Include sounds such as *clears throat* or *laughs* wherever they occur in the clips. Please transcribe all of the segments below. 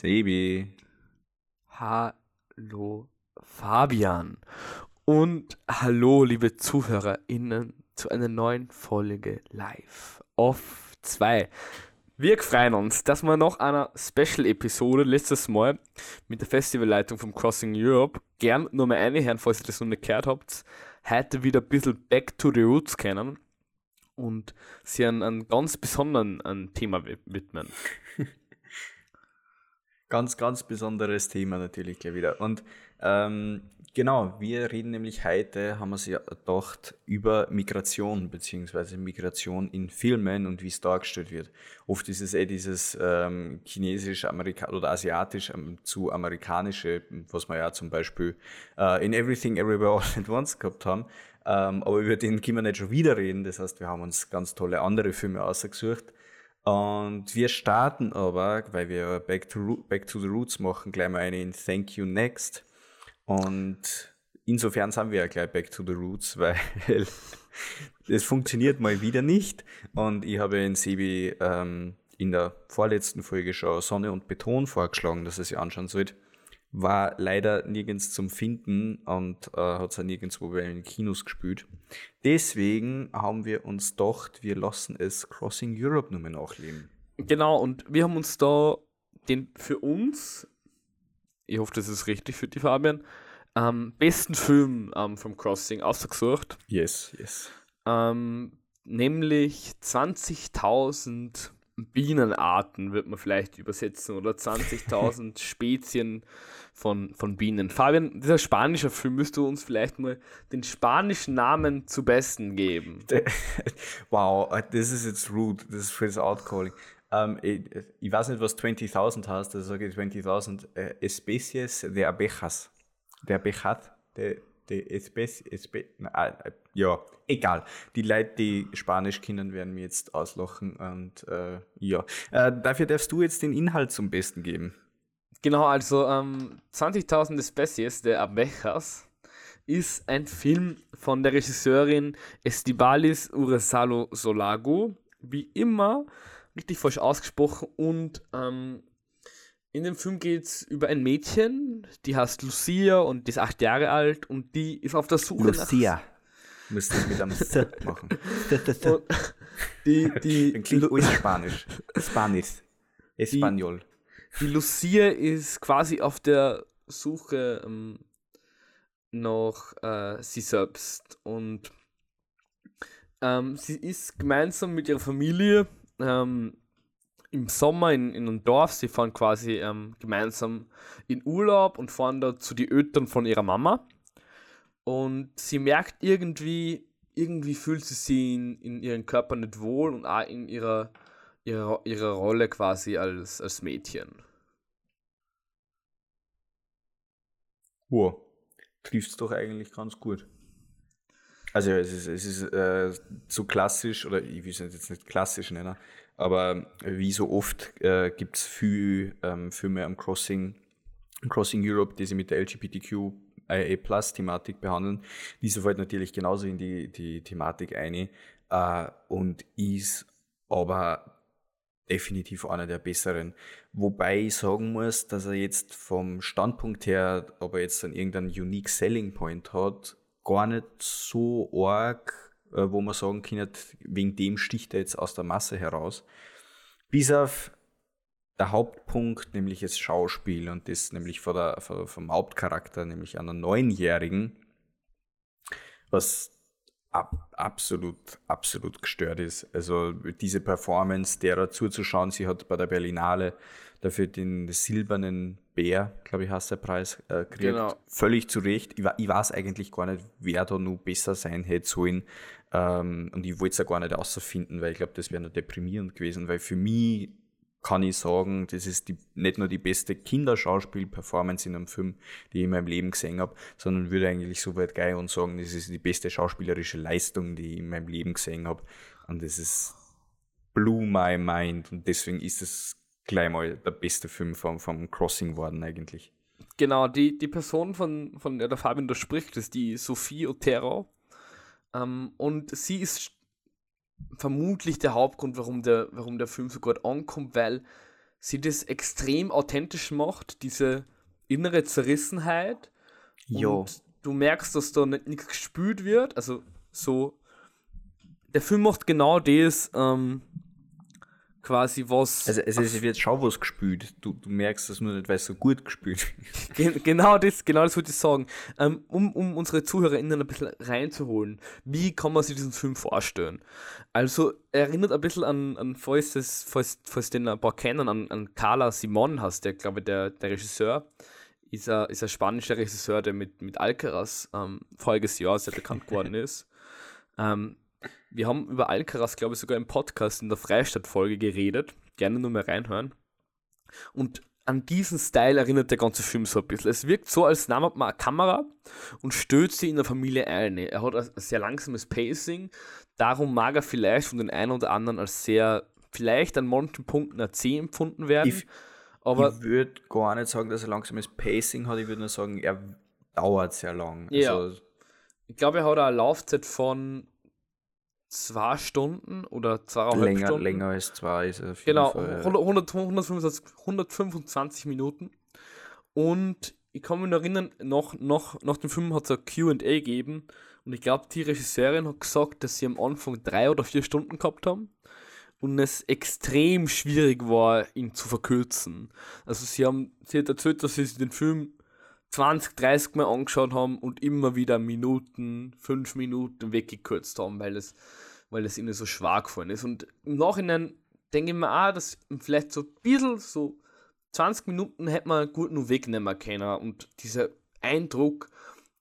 Sebi. Hallo Fabian. Und hallo liebe ZuhörerInnen zu einer neuen Folge Live auf 2. Wir freuen uns, dass wir noch einer Special-Episode letztes Mal mit der Festivalleitung vom Crossing Europe gern nur mal reinhören, falls ihr das noch nicht gehört habt, heute wieder ein bisschen Back to the Roots kennen und sie an einem ganz besonderen ein Thema widmen. *laughs* ganz, ganz besonderes Thema natürlich gleich wieder. Und ähm, genau, wir reden nämlich heute, haben wir uns ja gedacht, über Migration, beziehungsweise Migration in Filmen und wie es dargestellt wird. Oft ist es eh dieses ähm, chinesisch Amerika oder asiatisch ähm, zu amerikanische, was wir ja zum Beispiel äh, in Everything Everywhere All at Once gehabt haben. Ähm, aber über den können wir nicht schon wieder reden. Das heißt, wir haben uns ganz tolle andere Filme ausgesucht. Und wir starten aber, weil wir Back to, Back to the Roots machen, gleich mal eine in Thank You Next. Und insofern sind wir ja gleich Back to the Roots, *laughs* weil es funktioniert mal wieder nicht. Und ich habe in Sebi ähm, in der vorletzten Folge schon Sonne und Beton vorgeschlagen, dass er sich anschauen sollte war leider nirgends zum Finden und äh, hat es auch nirgendwo bei den Kinos gespielt. Deswegen haben wir uns gedacht, wir lassen es Crossing Europe nur mehr nachleben. Genau, und wir haben uns da den für uns, ich hoffe, das ist richtig für die Fabian, ähm, besten Film ähm, vom Crossing ausgesucht. Yes, yes. Ähm, nämlich 20.000 Bienenarten, wird man vielleicht übersetzen, oder 20.000 *laughs* Spezien von, von Bienen. Fabian, dieser spanische Film, müsst du uns vielleicht mal den spanischen Namen zu besten geben. *laughs* wow, das ist jetzt rude, das ist für das Outcalling. Um, ich, ich, weiß nicht, was 20.000 heißt, also sage ich 20.000 äh, Especies de abejas. De abejas, de, Espe, äh, ja, egal. Die Leute, die Spanisch kennen, werden mir jetzt auslachen und äh, ja. Äh, dafür darfst du jetzt den Inhalt zum Besten geben. Genau, also ähm, 20.000 Especies de Abejas ist ein Film von der Regisseurin Estibalis Uresalo Solago. Wie immer, richtig falsch ausgesprochen. Und ähm, in dem Film geht es über ein Mädchen, die heißt Lucia und die ist acht Jahre alt und die ist auf der Suche Lucia. nach. Lucia. Müsste es mit einem *laughs* S machen. die, die, Dann *laughs* klingt alles Spanisch. Spanisch. Espanol. Die Lucia ist quasi auf der Suche ähm, nach äh, sie selbst und ähm, sie ist gemeinsam mit ihrer Familie ähm, im Sommer in, in einem Dorf. Sie fahren quasi ähm, gemeinsam in Urlaub und fahren da zu den Eltern von ihrer Mama. Und sie merkt irgendwie, irgendwie fühlt sie sich in, in ihrem Körper nicht wohl und auch in ihrer ihre, ihre Rolle quasi als, als Mädchen. Wow, trifft es doch eigentlich ganz gut. Also es ist, es ist äh, so klassisch, oder ich will es jetzt nicht klassisch nennen, aber wie so oft äh, gibt es viele ähm, Filme am Crossing, Crossing Europe, die sich mit der LGBTQIA Plus Thematik behandeln. Diese fällt natürlich genauso in die, die Thematik ein äh, und ist aber definitiv einer der besseren. Wobei ich sagen muss, dass er jetzt vom Standpunkt her, ob er jetzt dann irgendeinen Unique Selling Point hat, gar nicht so arg, äh, wo man sagen kann, wegen dem sticht er jetzt aus der Masse heraus. Bis auf der Hauptpunkt, nämlich das Schauspiel und das nämlich von der, vom Hauptcharakter, nämlich einer Neunjährigen, was ab, absolut, absolut gestört ist. Also diese Performance derer zuzuschauen, sie hat bei der Berlinale dafür den silbernen Bär, glaube ich, heißt der Preis, äh. Genau. Völlig zu Recht. Ich, ich, weiß eigentlich gar nicht, wer da nur besser sein hätte sollen. Ähm, und ich wollte es ja gar nicht außerfinden, weil ich glaube, das wäre nur deprimierend gewesen, weil für mich kann ich sagen, das ist die, nicht nur die beste Kinderschauspiel-Performance in einem Film, die ich in meinem Leben gesehen habe, sondern würde eigentlich so weit gehen und sagen, das ist die beste schauspielerische Leistung, die ich in meinem Leben gesehen habe. Und das ist blew my mind. Und deswegen ist es gleich mal der beste Film vom, vom Crossing worden eigentlich. Genau, die, die Person, von, von der der Fabian da spricht, ist die Sophie Otero. Ähm, und sie ist vermutlich der Hauptgrund, warum der, warum der Film so gut ankommt, weil sie das extrem authentisch macht, diese innere Zerrissenheit. Jo. Und du merkst, dass da nicht nichts gespült wird. Also so. Der Film macht genau das, ähm, quasi was. Also, also es wird schon was gespült. Du, du merkst das nur nicht, weil es so gut gespült wird. Gen- genau das, genau das wollte ich sagen. Ähm, um, um unsere ZuhörerInnen ein bisschen reinzuholen, wie kann man sich diesen Film vorstellen? Also, er erinnert ein bisschen an, an falls, das, falls, falls den ein paar kennen, an, an Carla Simon hast, der, glaube ich, der, der Regisseur, ist ein, ist ein spanischer Regisseur, der mit, mit Alcaraz ähm, voriges Jahr sehr bekannt geworden *laughs* ist. Ähm, wir haben über Alcaraz, glaube ich, sogar im Podcast in der Freistadt-Folge geredet. Gerne nur mal reinhören. Und an diesen Style erinnert der ganze Film so ein bisschen. Es wirkt so, als nahm man eine Kamera und stößt sie in der Familie ein. Er hat ein sehr langsames Pacing, darum mag er vielleicht von den einen oder anderen als sehr, vielleicht an manchen Punkten ein C empfunden werden. Ich- aber ich würde gar nicht sagen, dass er langsames Pacing hat. Ich würde nur sagen, er dauert sehr lang. Ja. Also, ich glaube, er hat eine Laufzeit von zwei Stunden oder zweieinhalb länger, Stunden. länger als zwei ist auf jeden Genau, Fall. 100, 100, 125, 125 Minuten. Und ich kann mich noch erinnern, nach, nach, nach dem Film hat es ein QA gegeben. Und ich glaube, die Regisseurin hat gesagt, dass sie am Anfang drei oder vier Stunden gehabt haben. Und es extrem schwierig war, ihn zu verkürzen. Also sie haben, sie hat erzählt, dass sie den Film 20, 30 Mal angeschaut haben und immer wieder Minuten, fünf Minuten weggekürzt haben, weil es, weil es ihnen so schwer gefallen ist. Und im Nachhinein denke ich mir auch, dass vielleicht so ein bisschen, so 20 Minuten hätte man gut nur wegnehmen können. Und dieser Eindruck,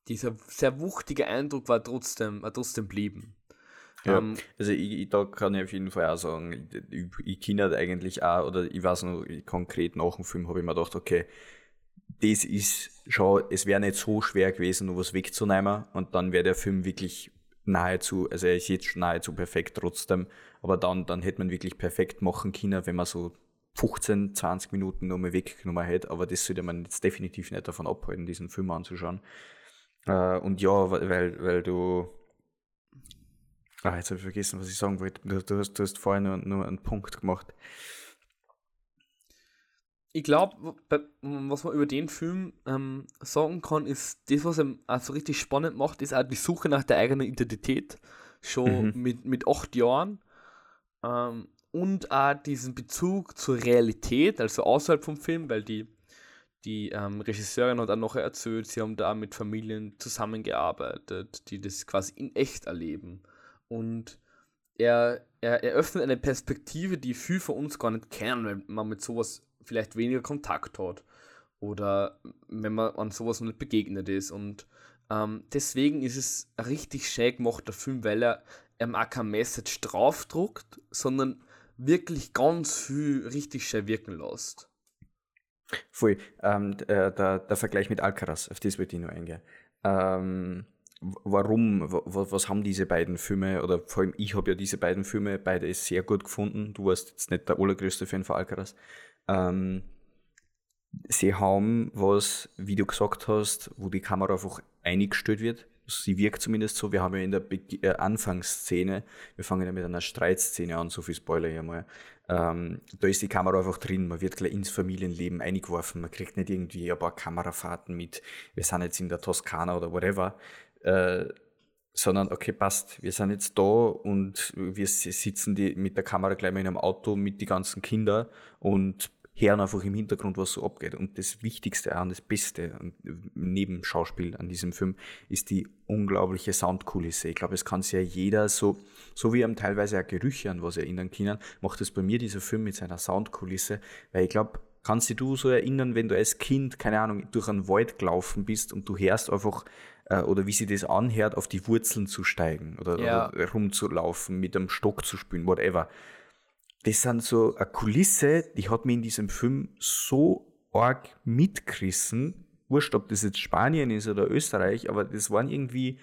dieser sehr wuchtige Eindruck war trotzdem, war trotzdem blieben. Ja, Ähm, also ich, ich, da kann ich auf jeden Fall auch sagen, ich, ich, ich kenne halt eigentlich auch, oder ich weiß noch, konkret nach dem Film habe ich mir gedacht, okay, das ist schon, es wäre nicht so schwer gewesen, nur was wegzunehmen und dann wäre der Film wirklich nahezu, also er ist jetzt nahezu perfekt trotzdem, aber dann, dann hätte man wirklich perfekt machen können, wenn man so 15, 20 Minuten nur mal weggenommen hätte, aber das sollte man jetzt definitiv nicht davon abhalten, diesen Film anzuschauen. Äh, und ja, weil, weil, weil du Ah, jetzt habe ich vergessen, was ich sagen wollte. Du, du, hast, du hast vorher nur, nur einen Punkt gemacht. Ich glaube, was man über den Film ähm, sagen kann, ist, das, was ihm so richtig spannend macht, ist auch die Suche nach der eigenen Identität. Schon Mhm. mit, mit acht Jahren. Ähm, und auch diesen Bezug zur Realität, also außerhalb vom Film, weil die, die ähm, Regisseurin hat auch noch erzählt, sie haben da mit Familien zusammengearbeitet, die das quasi in echt erleben. Und er, er eröffnet eine Perspektive, die viel von uns gar nicht kennen, weil man mit sowas vielleicht weniger Kontakt hat oder wenn man an sowas noch nicht begegnet ist. Und ähm, deswegen ist es ein richtig schön gemachter Film, weil er ähm, auch kein Message draufdruckt, sondern wirklich ganz viel richtig schön wirken lässt. Voll. Ähm, äh, der, der Vergleich mit Alcaraz, auf das wollte ich nur eingehen. Ähm, warum, was haben diese beiden Filme, oder vor allem ich habe ja diese beiden Filme beide sehr gut gefunden. Du warst jetzt nicht der allergrößte Fan von Alcaraz. Ähm, sie haben was, wie du gesagt hast, wo die Kamera einfach eingestellt wird. Sie wirkt zumindest so. Wir haben ja in der Beg äh, Anfangsszene, wir fangen ja mit einer Streitszene an, so viel Spoiler hier mal. Ähm, da ist die Kamera einfach drin, man wird gleich ins Familienleben eingeworfen, man kriegt nicht irgendwie ein paar Kamerafahrten mit, wir sind jetzt in der Toskana oder whatever, äh, sondern okay, passt, wir sind jetzt da und wir si- sitzen die mit der Kamera gleich mal in einem Auto mit den ganzen Kindern und hören einfach im Hintergrund, was so abgeht. Und das Wichtigste und das Beste an- neben Schauspiel an diesem Film ist die unglaubliche Soundkulisse. Ich glaube, es kann sich ja jeder so, so wie ihm teilweise auch Gerüche an was erinnern können, macht es bei mir dieser Film mit seiner Soundkulisse, weil ich glaube, kannst dich du so erinnern, wenn du als Kind, keine Ahnung, durch einen Wald gelaufen bist und du hörst einfach, äh, oder wie sie das anhört, auf die Wurzeln zu steigen oder, Ja. oder rumzulaufen, mit einem Stock zu spielen, whatever das sind so eine Kulisse, die hat mich in diesem Film so arg mitgerissen. Wurscht, ob das jetzt Spanien ist oder Österreich, aber das waren irgendwie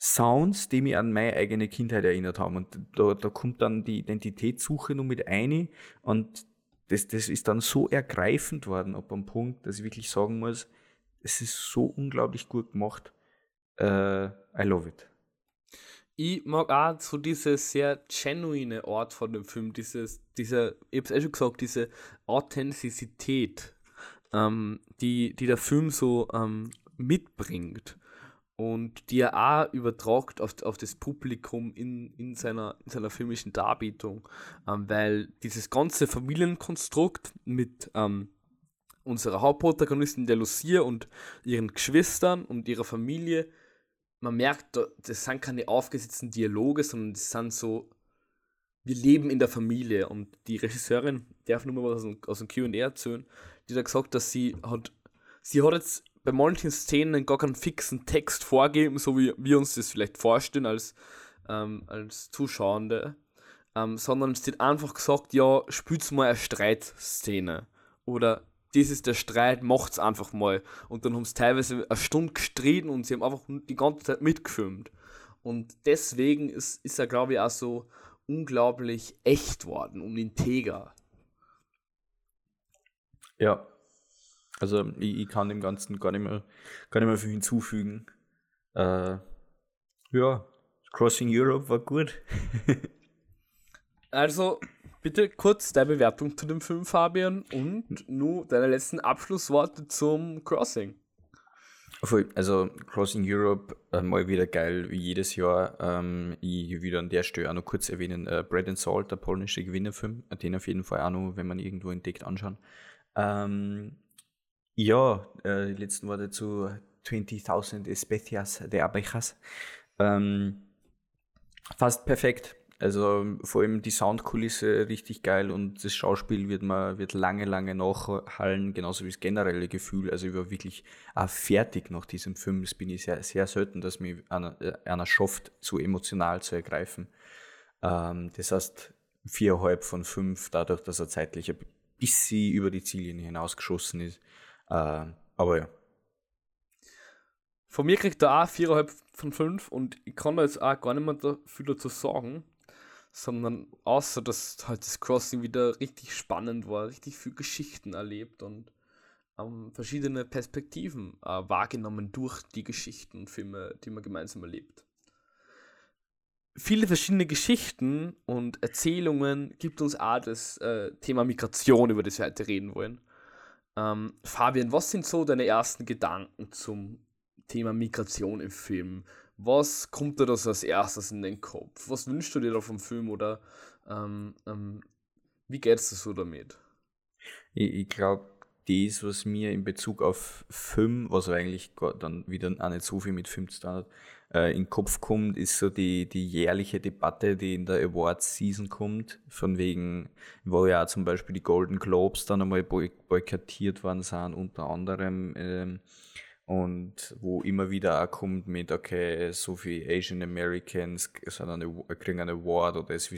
Sounds, die mich an meine eigene Kindheit erinnert haben. Und da, da kommt dann die Identitätssuche noch mit ein und das, das ist dann so ergreifend worden, ab einem Punkt, dass ich wirklich sagen muss, es ist so unglaublich gut gemacht. Äh, I love it. Ich mag auch so diese sehr genuine Art von dem Film, dieses, diese, ich hab's eh schon gesagt, diese Authentizität, ähm, die, die der Film so ähm, mitbringt und die er auch übertragt auf, auf das Publikum in, in, seiner, in seiner filmischen Darbietung, ähm, weil dieses ganze Familienkonstrukt mit ähm, unserer Hauptprotagonistin der Lucia und ihren Geschwistern und ihrer Familie, man merkt, das sind keine aufgesetzten Dialoge, sondern das sind so, wir leben in der Familie. Und die Regisseurin darf nur mal was aus dem Q&A erzählen, die hat gesagt, dass sie hat, sie hat jetzt bei manchen Szenen gar keinen fixen Text vorgeben, so wie wir uns das vielleicht vorstellen als, ähm, als Zuschauende, ähm, sondern es wird einfach gesagt, ja, spielt mal eine Streitszene. Oder das ist der Streit, macht's einfach mal. Und dann haben sie teilweise eine Stunde gestritten und sie haben einfach die ganze Zeit mitgefilmt. Und deswegen ist, ist er, glaube ich, auch so unglaublich echt worden und integer. Ja, also ich, ich, kann dem Ganzen gar nicht mehr, gar nicht mehr viel hinzufügen. Äh, ja, Crossing Europe war gut. *laughs* also, bitte kurz deine Bewertung zu dem Film, Fabian, und nur deine letzten Abschlussworte zum Crossing. Also Crossing Europe, äh, mal wieder geil, wie jedes Jahr. Ähm, ich würde an der Stelle auch noch kurz erwähnen, äh, Bread and Salt, der polnische Gewinnerfilm, den auf jeden Fall auch noch, wenn man irgendwo entdeckt, anschauen. Ähm, ja, äh, die letzten Worte zu 20.000 Especias de Abejas. Ähm, fast perfekt. Also vor allem die Soundkulisse richtig geil und das Schauspiel wird man wird lange, lange nachhallen, genauso wie das generelle Gefühl. Also ich war wirklich auch fertig nach diesem Film. Das bin ich sehr, sehr selten, dass mich einer, äh, einer schafft, so emotional zu ergreifen. Ähm, das heißt, viereinhalb von fünf, dadurch, dass er zeitlich ein bisschen über die Ziellinie hinausgeschossen ist. Äh, aber ja. Von mir kriegt er auch 4,5 von 5 und ich kann da jetzt auch gar nicht mehr viel dazu sagen, sondern außer, dass halt das Crossing wieder richtig spannend war, richtig viel Geschichten erlebt und ähm, verschiedene Perspektiven äh, wahrgenommen durch die Geschichten und Filme, die man gemeinsam erlebt. Viele verschiedene Geschichten und Erzählungen gibt uns auch das äh, Thema Migration, über das wir heute reden wollen. Ähm, Fabian, was sind so deine ersten Gedanken zum Thema Migration im Film? Was kommt dir das als erstes in den Kopf? Was wünschst du dir da vom Film oder ähm, ähm, wie geht es so damit? Ich, ich glaube, das, was mir in Bezug auf Film, was eigentlich dann wieder auch nicht so viel mit Film zu tun hat, äh, in den Kopf kommt, ist so die, die jährliche Debatte, die in der Awards Season kommt, von wegen, wo ja zum Beispiel die Golden Globes dann einmal boykottiert worden sind, unter anderem. Ähm, und wo immer wieder auch kommt mit, okay, so viele Asian Americans eine, kriegen einen Award oder, es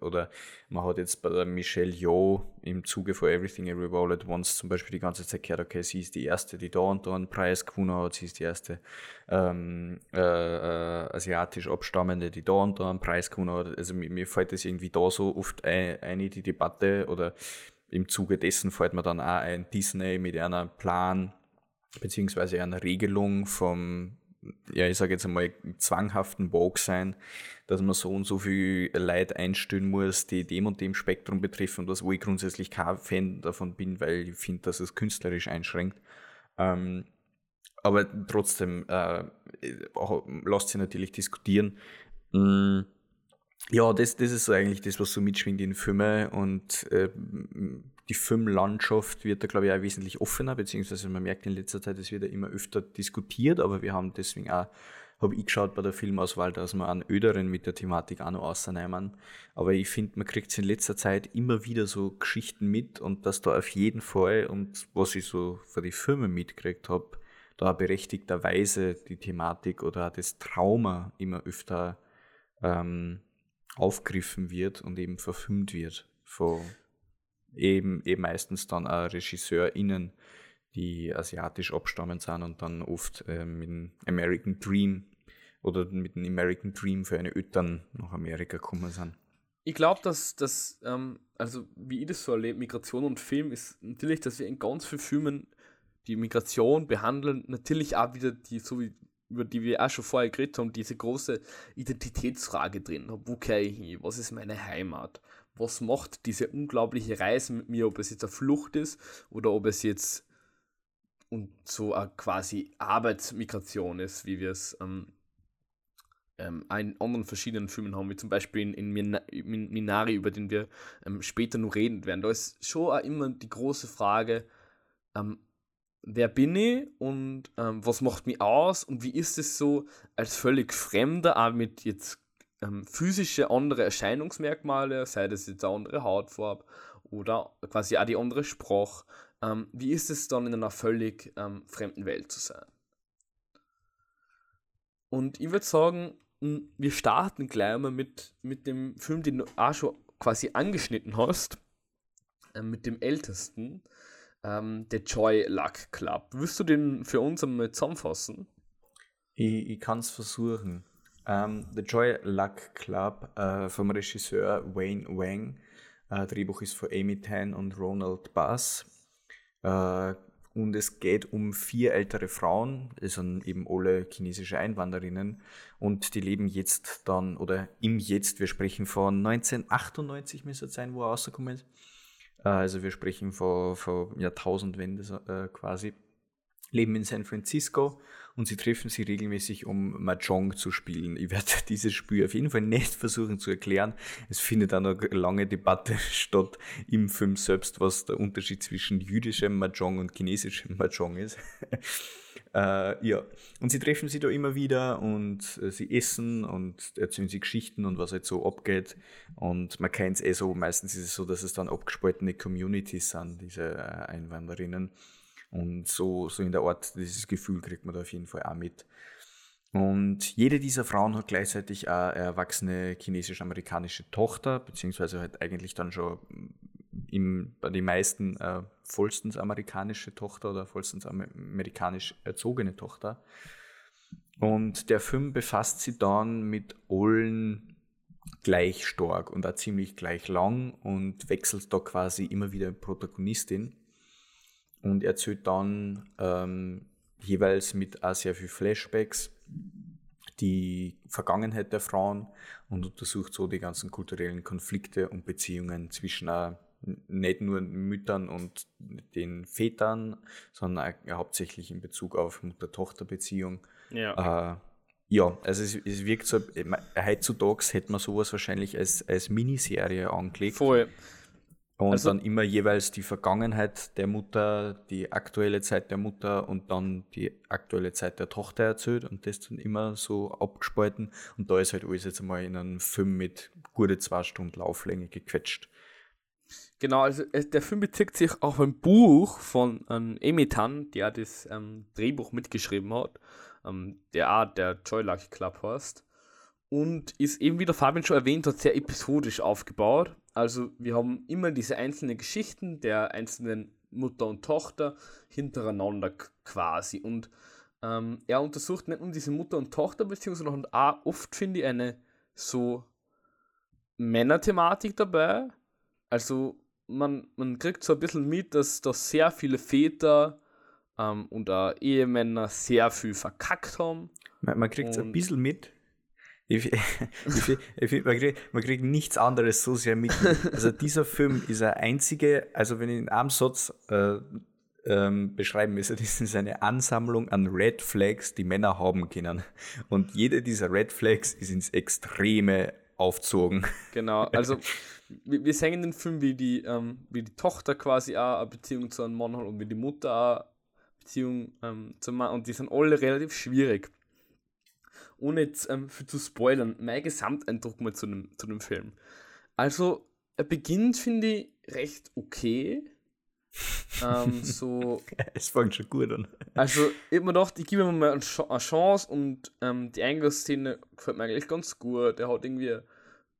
oder man hat jetzt bei der Michelle Yeoh im Zuge von Everything Everywhere All at Once zum Beispiel die ganze Zeit gehört, okay, sie ist die erste, die da und da einen Preis gewonnen hat, sie ist die erste ähm, äh, äh, asiatisch abstammende, die da und da einen Preis gewonnen hat. Also mir, mir fällt das irgendwie da so oft ein, ein die Debatte oder im Zuge dessen fällt mir dann auch ein Disney mit einem Plan, beziehungsweise eine Regelung vom, ja, ich sage jetzt einmal, zwanghaften Vogue sein, dass man so und so viel Leid einstellen muss, die dem und dem Spektrum betreffen, was wo ich grundsätzlich kein Fan davon bin, weil ich finde, dass es künstlerisch einschränkt. Ähm, aber trotzdem äh, lasst sich natürlich diskutieren. Mm, ja, das, das ist eigentlich das, was so mitschwingt in Filmen und äh, die Filmlandschaft wird da, glaube ich, auch wesentlich offener, beziehungsweise man merkt in letzter Zeit, es wird ja immer öfter diskutiert, aber wir haben deswegen auch, habe ich geschaut bei der Filmauswahl, dass wir einen Öderen mit der Thematik auch noch rausnehmen. Aber ich finde, man kriegt in letzter Zeit immer wieder so Geschichten mit und dass da auf jeden Fall, und was ich so für die Filme mitgekriegt habe, da berechtigterweise die Thematik oder das Trauma immer öfter ähm, aufgegriffen wird und eben verfilmt wird von eben, eben meistens dann auch RegisseurInnen, die asiatisch abstammend sind und dann oft äh, mit dem American Dream oder mit dem American Dream für eine Ötern nach Amerika gekommen sind. Ich glaube, dass das, ähm, also wie ich das so erlebe, Migration und Film ist natürlich, dass wir in ganz vielen Filmen die Migration behandeln, natürlich auch wieder die, so wie über die wir auch schon vorher geredet haben, diese große Identitätsfrage drin. Wo kehre ich hin? Was ist meine Heimat? Was macht diese unglaubliche Reise mit mir, ob es jetzt eine Flucht ist oder ob es jetzt und so eine quasi Arbeitsmigration ist, wie wir es ähm, ähm, in anderen verschiedenen Filmen haben, wie zum Beispiel in, in, in Minari, über den wir ähm, später noch reden werden. Da ist schon auch immer die große Frage, ähm, wer bin ich und ähm, was macht mich aus und wie ist es so als völlig Fremder, auch mit jetzt ähm, physische andere Erscheinungsmerkmale, sei das jetzt eine andere Hautfarbe oder quasi auch die andere Sprache, ähm, wie ist es dann in einer völlig ähm, fremden Welt zu sein? Und ich würde sagen, wir starten gleich mal mit, mit dem Film, den du auch schon quasi angeschnitten hast, äh, mit dem ältesten, ähm, der Joy Luck Club. Wirst du den für uns einmal zusammenfassen? Ich, ich kann es versuchen. Um, The Joy Luck Club uh, vom Regisseur Wayne Wang. Uh, Drehbuch ist von Amy Tan und Ronald Bass. Uh, und es geht um vier ältere Frauen, das sind eben alle chinesische Einwanderinnen und die leben jetzt dann, oder im Jetzt, wir sprechen von 1998 müsste es sein, wo er rausgekommen ist. Also wir sprechen von, von Jahrtausendwende quasi. Leben in San Francisco und sie treffen sich regelmäßig, um Mahjong zu spielen. Ich werde *laughs* dieses Spiel auf jeden Fall nicht versuchen zu erklären. Es findet noch eine lange Debatte *laughs* statt im Film selbst, was der Unterschied zwischen jüdischem Mahjong und chinesischem Mahjong ist. *laughs* äh, ja, und sie treffen sich da immer wieder und äh, sie essen und erzählen sich Geschichten und was halt so abgeht. Und man kennt es eh so, meistens ist es so, dass es dann abgespaltene Communities sind, diese äh, Einwanderinnen. Und so, so in der Art, dieses Gefühl kriegt man da auf jeden Fall auch mit. Und jede dieser Frauen hat gleichzeitig eine erwachsene chinesisch-amerikanische Tochter, beziehungsweise halt eigentlich dann schon im, bei den meisten äh, vollstens amerikanische Tochter oder vollstens amerikanisch erzogene Tochter. Und der Film befasst sich dann mit allen gleich stark und auch ziemlich gleich lang und wechselt da quasi immer wieder Protagonistin und erzählt dann ähm, jeweils mit auch sehr viel Flashbacks die Vergangenheit der Frauen und untersucht so die ganzen kulturellen Konflikte und Beziehungen zwischen auch nicht nur Müttern und den Vätern, sondern auch hauptsächlich in Bezug auf Mutter-Tochter-Beziehung. Ja. Äh, ja, also es, es, wirkt so, heutzutage hätte man sowas wahrscheinlich als, als Miniserie angelegt. Voll. Und also, dann immer jeweils die Vergangenheit der Mutter, die aktuelle Zeit der Mutter und dann die aktuelle Zeit der Tochter erzählt und das dann immer so abgespalten. Und da ist halt alles jetzt einmal in einem Film mit gute zwei Stunden Lauflänge gequetscht. Genau, also der Film bezieht sich auf ein Buch von ähm, Amy Tan, der das ähm, Drehbuch mitgeschrieben hat, ähm, der auch der Joy Lucky Club heißt. Und ist eben, wie der Fabian schon erwähnt hat, sehr episodisch aufgebaut. Also wir haben immer diese einzelnen Geschichten der einzelnen Mutter und Tochter hintereinander quasi. Und ähm, er untersucht nicht nur diese Mutter- und Tochter-Beziehung, sondern auch oft, finde ich, eine so Männerthematik dabei. Also man, man kriegt so ein bisschen mit, dass da sehr viele Väter ähm, und auch Ehemänner sehr viel verkackt haben. Man, man kriegt es ein bisschen mit, ich, *laughs* ich, ich, man, kriegt, man, kriegt, nichts anderes so sehr mit. Also dieser Film ist der einzige, also wenn ich in einem Satz äh, ähm, beschreiben müsste, *laughs* das ist eine Ansammlung an Red Flags, die Männer haben können. Und jede dieser Red Flags ist ins Extreme aufzogen. Genau, *laughs* also wir, wir sehen in dem Film, wie die, ähm, wie die Tochter quasi auch eine Beziehung zu einem Mann hat und wie die Mutter auch eine Beziehung ähm, zum Mann und die sind alle relativ schwierig ohne jetzt ähm, zu spoilern, mein Gesamteindruck mal zu dem, zu dem Film. Also, er beginnt, finde ich, recht okay. ähm, *laughs* so. es fängt schon gut an. Also, ich habe mir gedacht, ich gebe ihm mal eine Chance und ähm, die Eingangsszene gefällt mir eigentlich ganz gut. Er hat irgendwie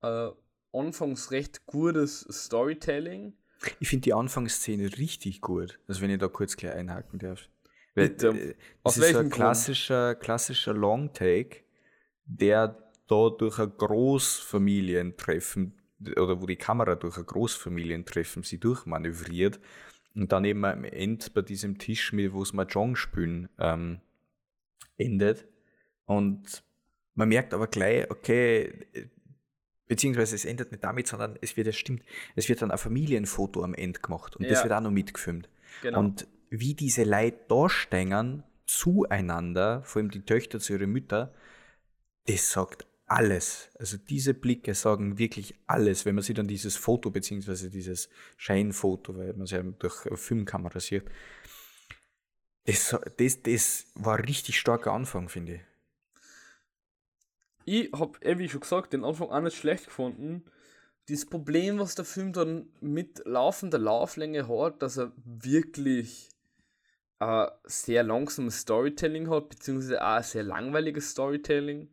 äh, anfangs recht gutes Storytelling. Ich finde die Anfangsszene richtig gut. Also, wenn ich da kurz gleich einhaken darf. Weil, Bitte. Äh, es ist so ein klassischer, klassischer Long Take, der da durch ein Großfamilientreffen oder wo die Kamera durch ein Großfamilientreffen sie durchmanövriert und dann eben am Ende bei diesem Tisch, mit wo es Mahjong spielen, ähm, endet. Und man merkt aber gleich, okay, beziehungsweise es endet nicht damit, sondern es wird, es stimmt, es wird dann ein Familienfoto am Ende gemacht und ja. das wird auch noch mitgefilmt. Genau. Und wie diese Leute da stehen, zueinander, vor allem die Töchter zu ihren Müttern, das sagt alles. Also diese Blicke sagen wirklich alles, wenn man sich dann dieses Foto beziehungsweise dieses Scheinfoto, weil man es ja durch Filmkamera sieht, das, das, das war ein richtig starker Anfang, finde ich. Ich habe, eh, wie schon gesagt, den Anfang auch nicht schlecht gefunden. Das Problem, was der Film dann mit laufender Lauflänge hat, dass er wirklich äh, sehr langsames Storytelling hat, beziehungsweise auch sehr langweiliges Storytelling,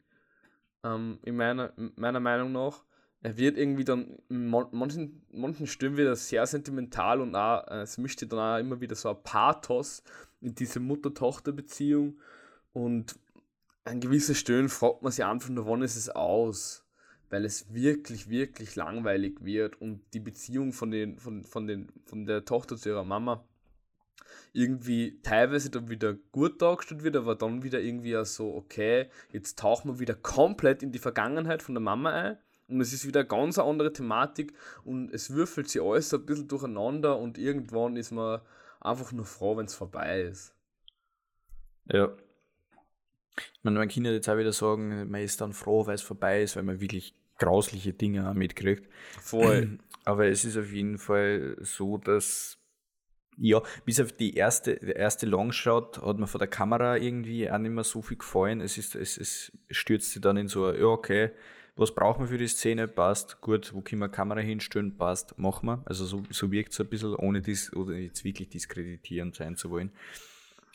ähm, in, meiner, in meiner Meinung nach. Er wird irgendwie dann in manchen, manchen Stimmen wieder sehr sentimental und auch, äh, es mischt dann auch immer wieder so ein Pathos in diese Mutter-Tochter-Beziehung und an gewissen Stellen fragt man sich einfach nur, wann ist es aus? Weil es wirklich, wirklich langweilig wird und die Beziehung von, den, von, von, den, von der Tochter zu ihrer Mama irgendwie teilweise dann wieder gut dargestellt wird, aber dann wieder irgendwie auch so, okay, jetzt tauchen wir wieder komplett in die Vergangenheit von der Mama ein und es ist wieder eine ganz andere Thematik und es würfelt sich alles ein bisschen durcheinander und irgendwann ist man einfach nur froh, wenn es vorbei ist. Ja. Ich meine, man kann jetzt auch wieder sagen, man ist dann froh, weil es vorbei ist, weil man wirklich grausliche Dinge mitkriegt. Voll. *clears throat* Aber es ist auf jeden Fall so, dass ja, bis auf die erste, der erste Longshot hat mir von der Kamera irgendwie auch nicht mehr so viel gefallen. Es, ist, es, es stürzt sich dann in so, ja, okay, was brauchen wir für die Szene? Passt, gut, wo können wir Kamera hinstellen? Passt, machen wir. Also so, so wirkt es ein bisschen, ohne dies, oder jetzt wirklich diskreditierend sein zu wollen.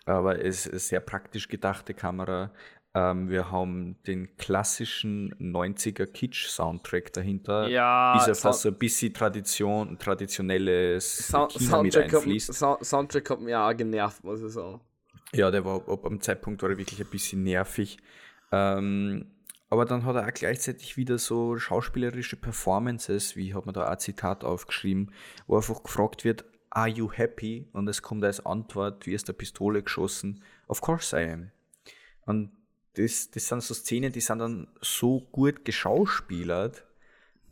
Aber es ist sehr praktisch gedachte Kamera. Ähm, wir haben den klassischen 90er Kitsch-Soundtrack dahinter. Ja. Bis er fast so ein bisschen Tradition, traditionelles Sound China mit einfließt. Hat, Soundtrack hat mich auch genervt, muss ich sagen. Ja, der war ab einem Zeitpunkt war er wirklich ein bisschen nervig. Ähm, aber dann hat er auch gleichzeitig wieder so schauspielerische Performances, wie hat man da ein Zitat aufgeschrieben, wo einfach gefragt wird, Are you happy? Und es kommt als Antwort, wie aus der Pistole geschossen, Of course I am. Und das, das sind so Szenen, die sind dann so gut geschauspielert,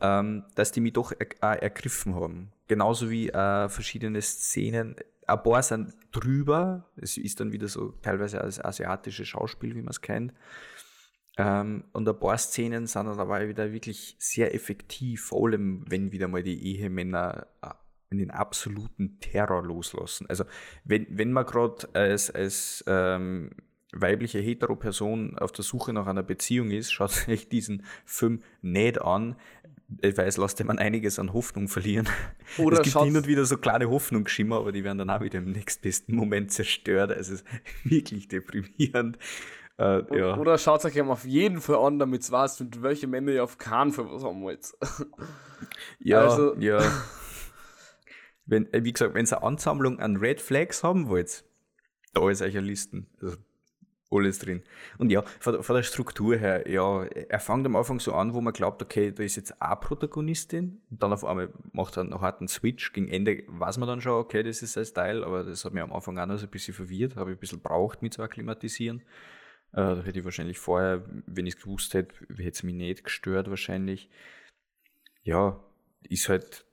ähm, dass die mich doch er, ergriffen haben. Genauso wie äh, verschiedene Szenen. Ein paar sind drüber. Es ist dann wieder so teilweise als asiatische Schauspiel, wie man es kennt. Ähm, und ein paar Szenen sind dann dabei wieder wirklich sehr effektiv, vor allem wenn wieder mal die Ehemänner äh, in den absoluten Terror loslassen. Also wenn, wenn man gerade als, als ähm, weibliche Hetero-Person auf der Suche nach einer Beziehung ist, schaut *laughs* sich diesen Film nicht an, weil es lässt man einiges an Hoffnung verlieren. Oder es gibt hin und wieder so kleine Hoffnungsschimmer, aber die werden dann auch wieder im nächstbesten Moment zerstört. Es ist *laughs* wirklich deprimierend. Äh, ja. Oder schaut euch auf jeden Fall an, damit es weiß, mit welche Männer ihr auf keinen Fall was haben wollt. *laughs* ja, also. ja. Wenn, äh, wie gesagt, wenn ihr eine Ansammlung an Red Flags haben wollt, da ist euch eine Listen. Also alles drin. Und ja, von, von, der Struktur her, ja, er fängt am Anfang so an, wo man glaubt, okay, da ist jetzt eine Protagonistin und dann auf einmal macht er noch einen Switch. Gegen Ende weiß man dann schon, okay, das ist sein Style, aber das hat mich am Anfang auch noch so ein bisschen verwirrt, habe ich ein bisschen braucht, mich zu akklimatisieren. Äh, da hätte ich wahrscheinlich vorher, wenn ich es gewusst hätte, hätte es mich nicht gestört wahrscheinlich. Ja, ist halt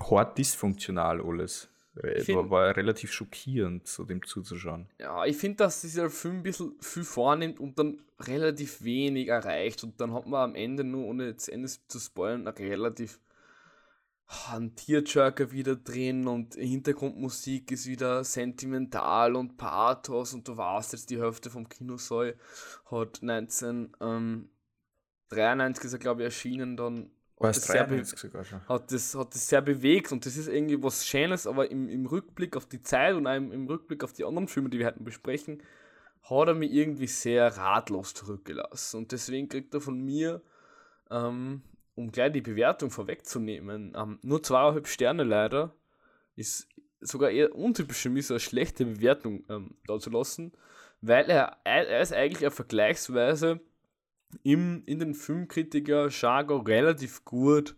hart dysfunktional alles. Es war, relativ schockierend, so dem zuzuschauen. Ja, ich finde, dass dieser Film ein bisschen viel vornimmt und dann relativ wenig erreicht. Und dann hat man am Ende nur, ohne jetzt Ende zu spoilern, relativ ein Tearjerker wieder drin und Hintergrundmusik ist wieder sentimental und Pathos und du warst jetzt die Hälfte vom Kinosaal hat 1993 ist er glaube ich erschienen dann hat das, sehr hat, das, hat das sehr bewegt und das ist irgendwie was Schönes, aber im, im Rückblick auf die Zeit und im, im Rückblick auf die anderen Filme, die wir heute besprechen, hat er mich irgendwie sehr ratlos zurückgelassen. Und deswegen kriegt er von mir, ähm, um gleich die Bewertung vorwegzunehmen, ähm, nur zweieinhalb Sterne leider. Ist sogar eher untypisch für mich, so eine schlechte Bewertung ähm, da zu lassen, weil er, er ist eigentlich eine vergleichsweise im, in den Filmkritiker Jargon relativ gut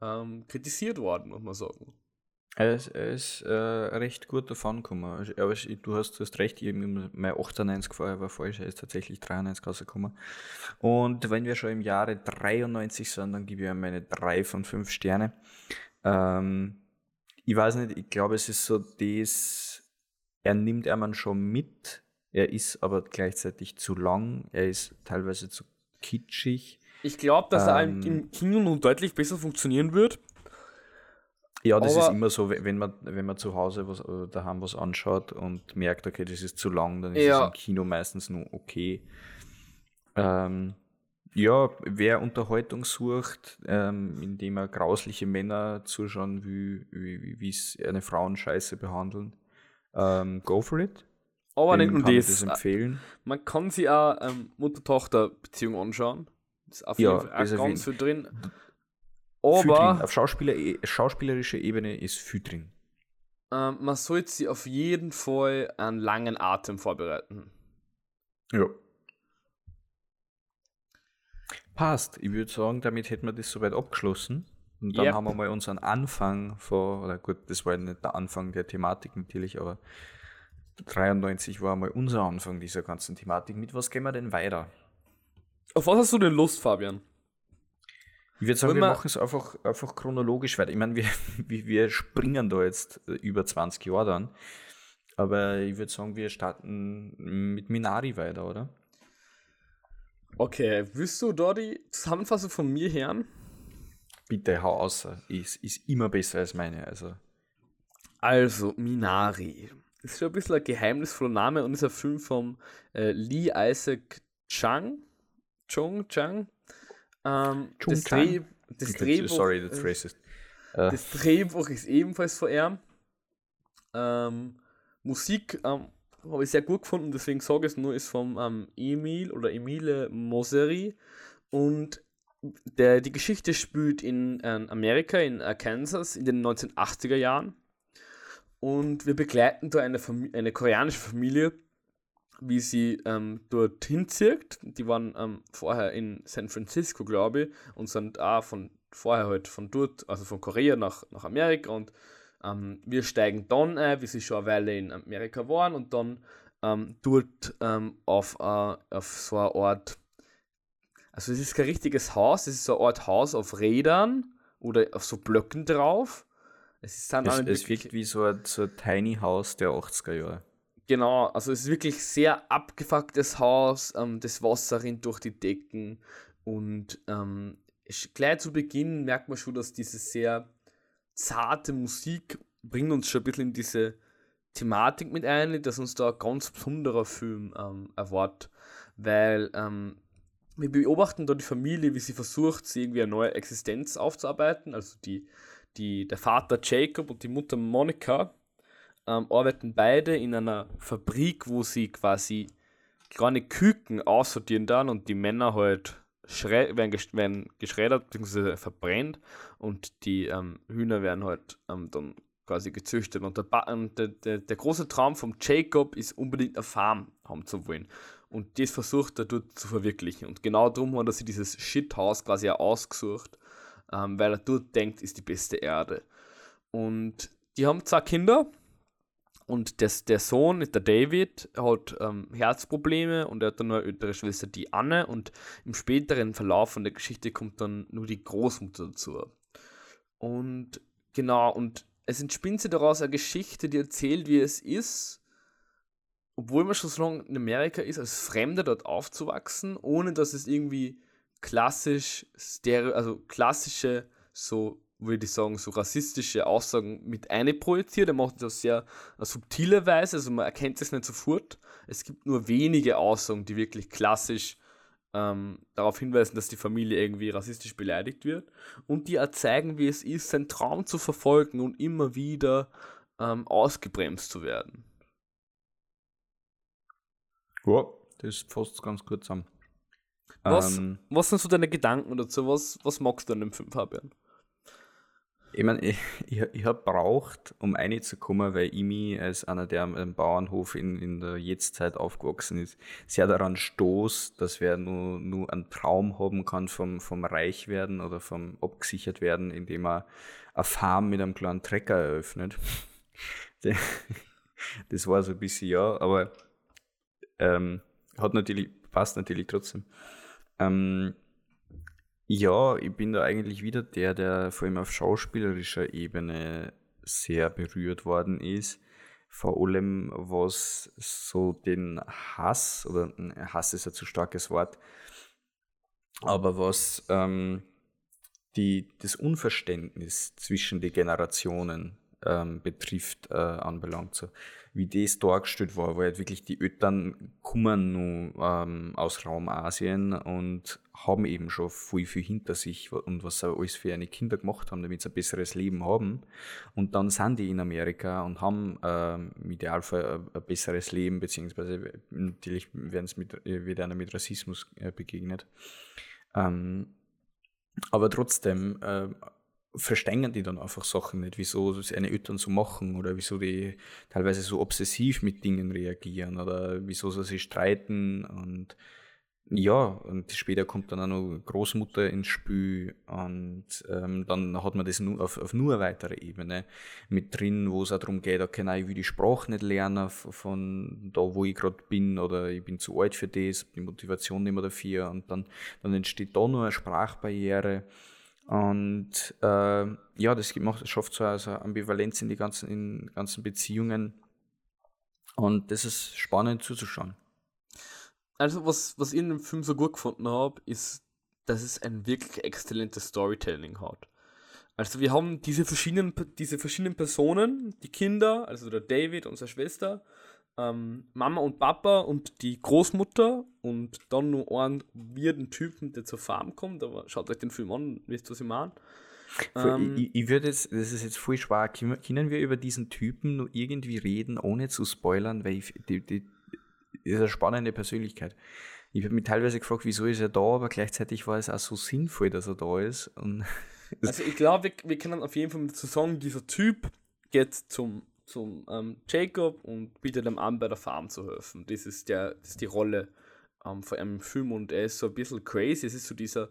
ähm, kritisiert worden, muss man sagen. Er ist, er ist äh, recht gut davon gekommen. Aber du hast, du hast recht, eben mein 98 vorher war falsch, er ist tatsächlich 93 rausgekommen. Und wenn wir schon im Jahre 93 sind, dann gebe ich ihm meine 3 von 5 Sterne. Ähm, ich weiß nicht, ich glaube, es ist so das, er nimmt man schon mit, er ist aber gleichzeitig zu lang, er ist teilweise zu kitschig. Ich glaube, dass ähm, er im Kino nun deutlich besser funktionieren wird ja, das Aber ist immer so, wenn man, wenn man zu Hause was oder daheim was anschaut und merkt, okay, das ist zu lang, dann ist ja. es im Kino meistens nur okay. Ähm, ja, wer Unterhaltung sucht, ähm, indem er grausliche Männer zuschauen will, wie es eine Frauen scheiße behandeln, ähm, go for it. Aber nicht nur das. das empfehlen. Man kann sich auch ähm, Mutter-Tochter-Beziehung anschauen. Das ist auf jeden Fall auch ganz viel drin. Aber auf Schauspieler, schauspielerischer Ebene ist Fütring. Ähm, man sollte sie auf jeden Fall einen langen Atem vorbereiten. Ja. Passt. Ich würde sagen, damit hätten wir das soweit abgeschlossen. Und dann yep. haben wir mal unseren Anfang vor, oder gut, das war nicht der Anfang der Thematik natürlich, aber 93 war mal unser Anfang dieser ganzen Thematik. Mit was gehen wir denn weiter? Auf was hast du denn Lust, Fabian? Ich würde sagen, wir machen es einfach, einfach chronologisch weiter. Ich meine, wir, *laughs* wir springen da jetzt äh, über 20 Jahre dann. Aber ich würde sagen, wir starten mit Minari weiter, oder? Okay, willst du da die Zusammenfassung von mir hören? Bitte, hau außer. Ist, ist immer besser als meine. Also, also Minari. Ist schon ein bisschen ein geheimnisvoller Name und ist ein Film von äh, Lee Isaac Chang. Chung Chang. Ähm, das, Dreh, das Drehbuch, sorry, that's racist. Uh. Das Drehbuch ist ebenfalls von ihm. Ähm, Musik ähm, habe ich sehr gut gefunden, deswegen sage ich es nur, ist von ähm, Emil oder Emile Moseri. Und der, die Geschichte spielt in äh, Amerika, in Arkansas, in den 1980er Jahren. Und wir begleiten da eine, eine koreanische Familie, wie sie ähm, dorthin zirkt. Die waren ähm, vorher in San Francisco, glaube ich, und sind auch von vorher halt von dort, also von Korea nach, nach Amerika. Und ähm, wir steigen dann ein, wie sie schon eine Weile in Amerika waren, und dann ähm, dort ähm, auf, uh, auf so eine Art, also es ist kein richtiges Haus, es ist so eine Art Haus auf Rädern oder auf so Blöcken drauf. Es, ist dann es, es wirkt wie so ein, so ein Tiny House der 80er Jahre. Genau, also es ist wirklich sehr abgefucktes Haus, ähm, das Wasser rinnt durch die Decken und ähm, gleich zu Beginn merkt man schon, dass diese sehr zarte Musik bringt uns schon ein bisschen in diese Thematik mit ein, dass uns da ein ganz besonderer Film ähm, erwartet, weil ähm, wir beobachten da die Familie, wie sie versucht, sie irgendwie eine neue Existenz aufzuarbeiten, also die, die, der Vater Jacob und die Mutter Monika ähm, arbeiten beide in einer Fabrik, wo sie quasi kleine Küken aussortieren dann und die Männer halt werden, ges werden geschreddert bzw. verbrennt und die ähm, Hühner werden halt ähm, dann quasi gezüchtet. Und, der, und der, der, der, große Traum von Jacob ist unbedingt eine Farm haben zu wollen. Und das versucht er dort zu verwirklichen. Und genau darum hat er sich dieses Shithaus quasi auch ausgesucht, ähm, weil er dort denkt, ist die beste Erde. Und die haben zwei Kinder, und das, der Sohn, der David, hat ähm, Herzprobleme und er hat dann eine ältere Schwester, die Anne. Und im späteren Verlauf von der Geschichte kommt dann nur die Großmutter dazu. Und genau, und es entspinnt sich daraus eine Geschichte, die erzählt, wie es ist, obwohl man schon so lange in Amerika ist, als Fremder dort aufzuwachsen, ohne dass es irgendwie klassisch, stereo, also klassische so würde ich sagen, so rassistische Aussagen mit einprojiziert. Er macht das auf sehr subtile Weise, also man erkennt es nicht sofort. Es gibt nur wenige Aussagen, die wirklich klassisch ähm, darauf hinweisen, dass die Familie irgendwie rassistisch beleidigt wird. Und die zeigen, wie es ist, seinen Traum zu verfolgen und immer wieder ähm, ausgebremst zu werden. Ja, das fasst ganz gut zusammen. Was, ähm, was sind so deine Gedanken dazu? Was, was magst du an dem Film, Fabian? Ich meine, ich, ich, ich habe braucht, um reinzukommen, weil ich mich als einer, der am Bauernhof in, in der Jetztzeit aufgewachsen ist, sehr daran stoß, dass wer nur, nur einen Traum haben kann vom, vom Reichwerden oder vom abgesichert werden, indem er eine Farm mit einem kleinen Trecker eröffnet. *laughs* das war so ein bisschen ja, aber ähm, hat natürlich, passt natürlich trotzdem. Ähm, ja, ich bin da eigentlich wieder der, der vor allem auf schauspielerischer Ebene sehr berührt worden ist. Vor allem, was so den Hass, oder Hass ist ein zu starkes Wort, aber was ähm, die, das Unverständnis zwischen den Generationen ähm, betrifft, äh, anbelangt. So, wie das dargestellt war, weil halt wirklich die Eltern kommen nur ähm, aus Raum Asien und haben eben schon viel, viel hinter sich und was sie alles für eine Kinder gemacht haben, damit sie ein besseres Leben haben. Und dann sind die in Amerika und haben ähm, im ein, besseres Leben, beziehungsweise natürlich werden sie mit, wird einer mit Rassismus äh, begegnet. Ähm, aber trotzdem äh, verstehen die dann einfach Sachen nicht, wieso seine Eltern so machen oder wieso die teilweise so obsessiv mit Dingen reagieren oder wieso sie sich streiten und ja, und später kommt dann auch noch Großmutter ins Spiel und ähm, dann hat man das nur auf, auf nur weitere Ebene mit drin, wo es auch darum geht, okay, nein, ich will die Sprache nicht lernen von da, wo ich gerade bin oder ich bin zu alt für das, die Motivation nicht mehr dafür und dann, dann entsteht da nur eine Sprachbarriere und äh, ja, das macht, schafft so also Ambivalenz in die ganzen, in ganzen Beziehungen. Und das ist spannend zuzuschauen. Also, was, was ich in dem Film so gut gefunden habe, ist, dass es ein wirklich exzellentes Storytelling hat. Also, wir haben diese verschiedenen, diese verschiedenen Personen, die Kinder, also der David, unsere Schwester, ähm, Mama und Papa und die Großmutter und dann nur einen weirden Typen, der zur Farm kommt. Aber schaut euch den Film an, wisst ihr, was ich meine. Ähm, ich, ich würde jetzt, das ist jetzt voll schwer, können wir über diesen Typen nur irgendwie reden, ohne zu spoilern, weil ich, die, die, ist eine spannende Persönlichkeit. Ich habe mich teilweise gefragt, wieso ist er da, aber gleichzeitig war es auch so sinnvoll, dass er da ist. *laughs* also ich glaube, wir, wir können auf jeden Fall dazu sagen, dieser Typ geht zum zum ähm, Jacob und bietet ihm an, bei der Farm zu helfen. Das ist, der, das ist die Rolle ähm, von einem Film und er ist so ein bisschen crazy. Es ist so dieser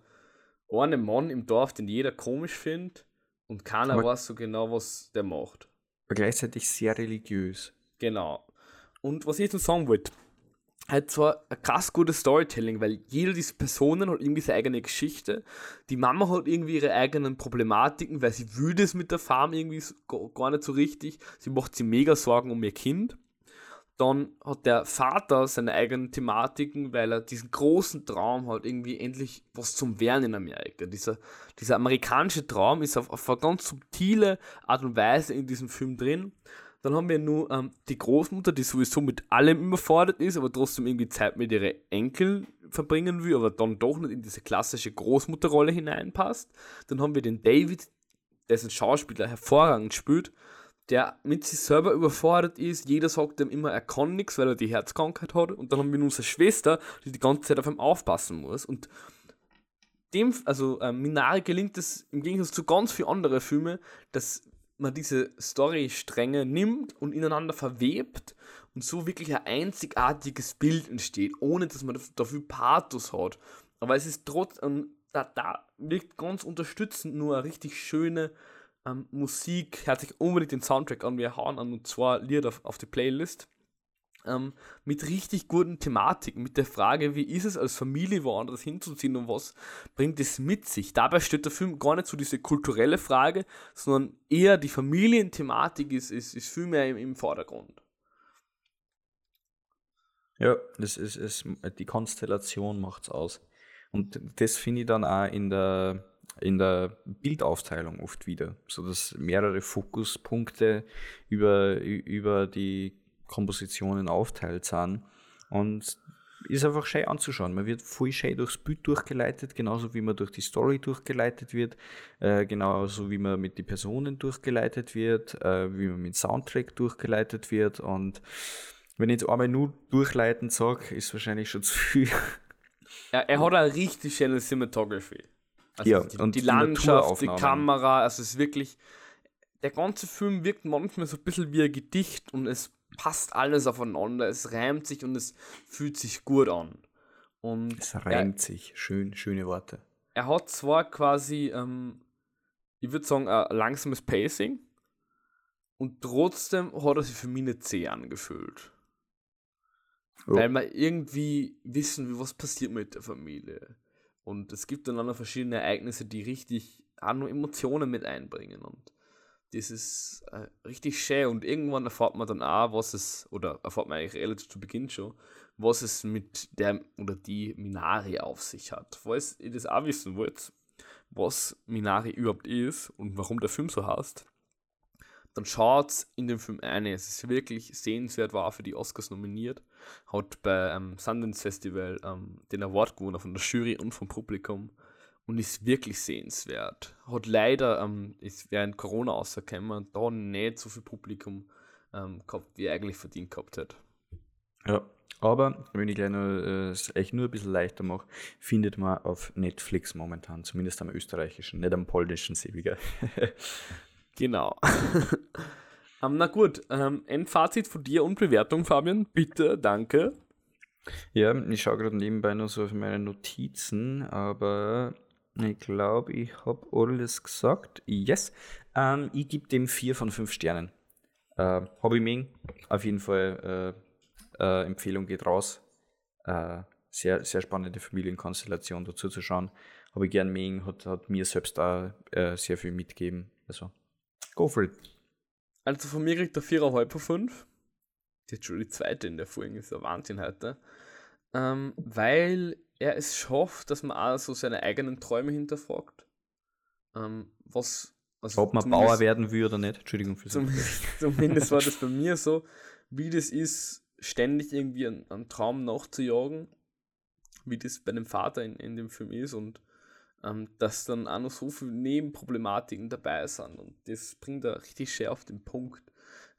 eine Mann im Dorf, den jeder komisch findet und keiner aber weiß so genau, was der macht. Aber gleichzeitig sehr religiös. Genau. Und was ich jetzt noch sagen wollte, halt zwar ein krass gutes Storytelling, weil jede dieser Personen hat irgendwie seine eigene Geschichte. Die Mama hat irgendwie ihre eigenen Problematiken, weil sie will das mit der Farm irgendwie gar nicht so richtig. Sie macht sich mega Sorgen um ihr Kind. Dann hat der Vater seine eigenen Thematiken, weil er diesen großen Traum hat, irgendwie endlich was zum Werden in Amerika. Dieser, dieser amerikanische Traum ist auf, auf eine ganz subtile Art und Weise in diesem Film drin. Dann haben wir nur ähm, die Großmutter, die sowieso mit allem überfordert ist, aber trotzdem irgendwie Zeit mit ihren Enkeln verbringen will, aber dann doch nicht in diese klassische Großmutterrolle hineinpasst. Dann haben wir den David, dessen Schauspieler hervorragend spielt, der mit sich selber überfordert ist. Jeder sagt ihm immer, er kann nichts, weil er die Herzkrankheit hat. Und dann haben wir unsere Schwester, die die ganze Zeit auf ihm aufpassen muss. Und dem, also äh, Minari gelingt es im Gegensatz zu ganz vielen anderen Filmen, dass man diese Storystränge nimmt und ineinander verwebt und so wirklich ein einzigartiges Bild entsteht, ohne dass man dafür Pathos hat. Aber es ist trotzdem, da, da wirkt ganz unterstützend nur eine richtig schöne ähm, Musik. Hört sich unbedingt den Soundtrack an, wir hauen an und zwar Lieder auf, auf die Playlist ähm, mit richtig guten Thematiken, mit der Frage, wie ist es als Familie woanders hinzuziehen und was bringt es mit sich. Dabei steht der Film gar nicht so diese kulturelle Frage, sondern eher die Familienthematik ist, ist, ist viel mehr im, im Vordergrund. Ja, das ist, ist die Konstellation macht es aus. Und das finde ich dann auch in der, in der Bildaufteilung oft wieder, so dass mehrere Fokuspunkte über, über die Kompositionen aufteilt sind. Und ist einfach schön anzuschauen. Man wird voll schön durchs Bild durchgeleitet, genauso wie man durch die Story durchgeleitet wird, äh, genauso wie man mit den Personen durchgeleitet wird, äh, wie man mit Soundtrack durchgeleitet wird. Und wenn ich jetzt einmal nur durchleiten sage, ist wahrscheinlich schon *laughs* zu viel. Ja, er hat eine richtig schöne Cinematography. Also Ja, die, und die Landschaft, die. Kamera, also es ist wirklich. Der ganze Film wirkt manchmal so ein bisschen wie ein Gedicht und es passt alles aufeinander, es reimt sich und es fühlt sich gut an. Und Es reimt sich. Schön, schöne Worte. er hat zwar quasi, ähm, ich würde sagen, ein langsames Pacing und trotzdem hat er sich für mich nicht zäh angefühlt. Ja. Weil wir irgendwie wissen, wie was passiert mit der Familie. Und es gibt dann auch noch verschiedene Ereignisse, die richtig auch noch Emotionen mit einbringen. Und das ist äh, richtig schön. Und irgendwann erfahrt man dann auch, was es, oder erfahrt man eigentlich relativ zu Beginn schon, was es mit der oder die Minari auf sich hat. Falls ihr das auch wissen wollt, was Minari überhaupt ist und warum der Film so heißt, dann schaut in den Film ein. Es ist wirklich sehenswert, war für die Oscars nominiert. Hat bei ähm, Sundance Festival ähm, den Award gewonnen von der Jury und vom Publikum und ist wirklich sehenswert. Hat leider, ähm, ist während Corona rausgekommen, da nicht so viel Publikum ähm, gehabt, wie er eigentlich verdient gehabt hat. Ja. Aber, wenn ich gleich noch, äh, es echt nur ein bisschen leichter mache, findet man auf Netflix momentan, zumindest am österreichischen, nicht am polnischen Sebiger. *laughs* Genau. *laughs* ähm, na gut, ähm, Endfazit von dir und Bewertung, Fabian. Bitte, danke. Ja, ich schaue gerade nebenbei noch so auf meine Notizen, aber ich glaube, ich habe alles gesagt. Yes. Ähm, ich gebe dem 4 von 5 Sternen. Äh, mögen. Auf jeden Fall äh, äh, Empfehlung geht raus. Äh, sehr, sehr spannende Familienkonstellation dazu zu schauen. Habe ich gern mögen, hat, hat mir selbst auch äh, sehr viel mitgegeben. Also, go for it. Also von mir kriegt er 4,5 von 5. Das ist schon die zweite in der Folge, ist ein Wahnsinn heute. Ähm, weil er es schafft, dass man auch so seine eigenen Träume hinterfragt. Ähm, was. Also Ob man Bauer werden will oder nicht. Entschuldigung für Zumindest, *laughs* zumindest war das *laughs* bei mir so, wie das ist, ständig irgendwie einen, einen Traum nachzujagen, wie das bei dem Vater in, in dem Film ist und ähm, dass dann auch noch so viele Nebenproblematiken dabei sind und das bringt er richtig schön auf den Punkt.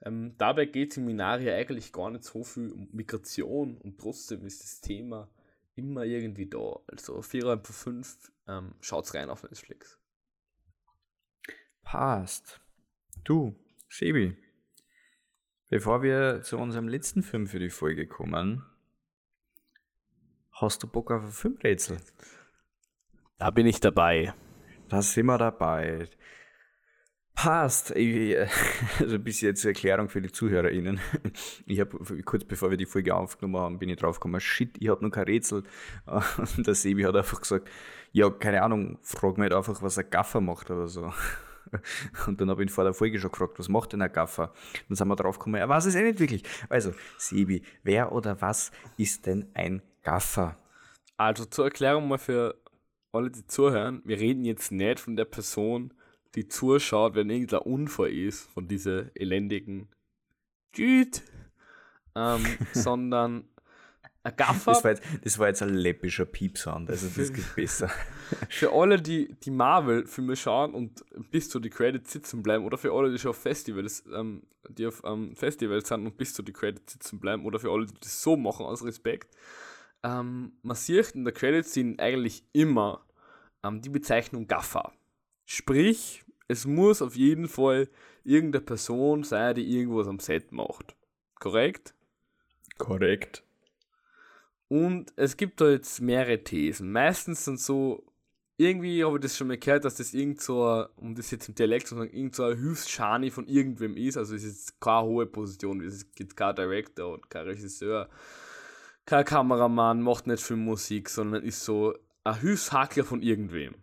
Ähm, dabei geht es im Minaria eigentlich gar nicht so viel um Migration und trotzdem ist das Thema immer irgendwie da. Also 4,5 von 5, ähm, schaut's rein auf Netflix. Passt. Du, Sebi, bevor wir zu unserem letzten Film für die Folge kommen, hast du Bock auf ein Filmrätsel? Da bin ich dabei. Da sind wir dabei. Passt. Ich, *laughs* also bisschen jetzt Erklärung für die ZuhörerInnen. *laughs* Ich habe kurz bevor wir die Folge aufgenommen haben, bin ich drauf gekommen, shit, ich habe noch kein Rätsel. *laughs* Und der Sebi hat einfach gesagt, ja, keine Ahnung, frag mich halt einfach, was ein Gaffer macht oder so. Und dann habe ich ihn vor der Folge schon gefragt, was macht denn ein Gaffer? Dann sind wir drauf gekommen, er weiß es eh nicht wirklich. Also, Sebi, wer oder was ist denn ein Gaffer? Also zur Erklärung mal für alle, die zuhören, wir reden jetzt nicht von der Person, die zuschaut, wenn irgendein Unfall ist, von diese elendigen Tschüt, ähm, *laughs* sondern ein Gaffer Das war, jetzt, das war jetzt ein läppischer Piepsound, also das geht besser. *laughs* für alle, die die Marvel-Filme schauen und bis zu die Credits sitzen bleiben, oder für alle, die schon auf Festivals, ähm, die auf ähm, Festivals sind und bis zu die Credits sitzen bleiben, oder für alle, die das so machen aus Respekt, ähm, man sieht in der Credits sind eigentlich immer ähm, die Bezeichnung Gaffer. Sprich, es muss auf jeden Fall irgendeine Person sein, die irgendwas am Set macht. Korrekt? Korrekt. Und es gibt da jetzt mehrere Thesen. Meistens sind so, irgendwie habe ich das schon mal gehört, dass das irgend so, ein- um das jetzt im Dialekt zu sagen, irgend so ein Hilfsschani von irgendwem ist. Also es ist jetzt keine hohe Position, es gibt kein Director und kein Regisseur, kein Kameramann, macht nicht viel Musik, sondern ist so ein Hilfshackler von irgendwem.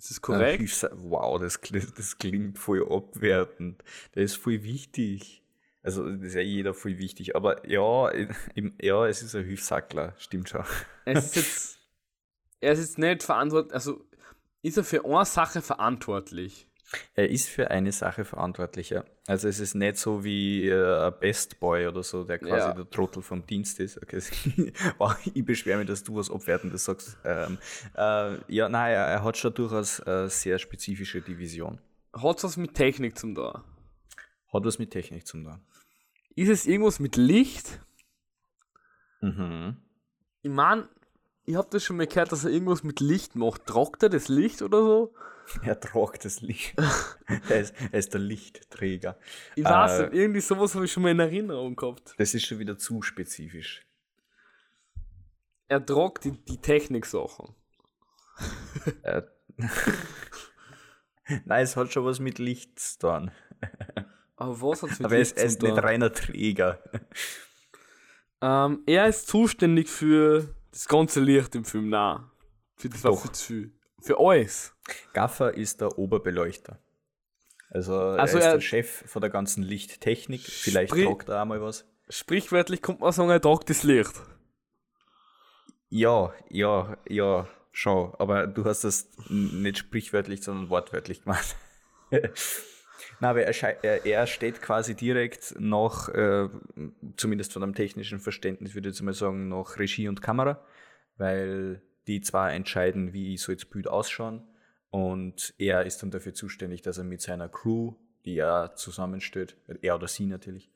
Ist das korrekt? Ah, Hilfs- Wow, das, das klingt voll abwertend. Das ist voll wichtig. Also, das ist ja jeder voll wichtig. Aber ja, im, ja es ist ein Hilfsackler, stimmt schon. Es ist jetzt, *laughs* er ist jetzt nicht verantwortlich, also ist er für eine Sache verantwortlich. Er ist für eine Sache verantwortlich, ja. Also, es ist nicht so wie äh, ein Best Boy oder so, der quasi Ja. der Trottel vom Dienst ist. Okay. *laughs* wow, ich beschwere mich, dass du was Abwertendes sagst. Ähm, äh, ja, nein, er, er hat schon durchaus eine sehr spezifische Division. Hat es was mit Technik zum da? Hat was mit Technik zu tun. Ist es irgendwas mit Licht? Mhm. Ich meine, ich habe das schon mal gehört, dass er irgendwas mit Licht macht. Trockt er das Licht oder so? *laughs* Er tragt das Licht. *laughs* er, ist, er ist der Lichtträger. Ich weiß äh, nicht, irgendwie sowas habe ich schon mal in Erinnerung gehabt. Das ist schon wieder zu spezifisch. Er tragt die, die Technik-Sachen. äh, *laughs* Nein, es hat schon was mit Licht zu tun. Aber was hat mit Aber Licht er ist, er ist nicht reiner Träger. Ähm, er ist zuständig für das ganze Licht im Film, nein. Für das war viel zu viel. Für alles. Gaffer ist der Oberbeleuchter. Also, also er ist er der Chef von der ganzen Lichttechnik. Vielleicht tragt er auch mal was. Sprichwörtlich kommt man sagen, er tragt das Licht. Ja, ja, ja, schau. Aber du hast das nicht sprichwörtlich, sondern wortwörtlich gemacht. *laughs* Na, aber er, er, steht quasi direkt nach, äh, zumindest von einem technischen Verständnis, würde ich jetzt mal sagen, nach Regie und Kamera, weil die zwar entscheiden, wie soll das Bild ausschauen und er ist dann dafür zuständig, dass er mit seiner Crew, die er zusammenstellt, er oder sie natürlich,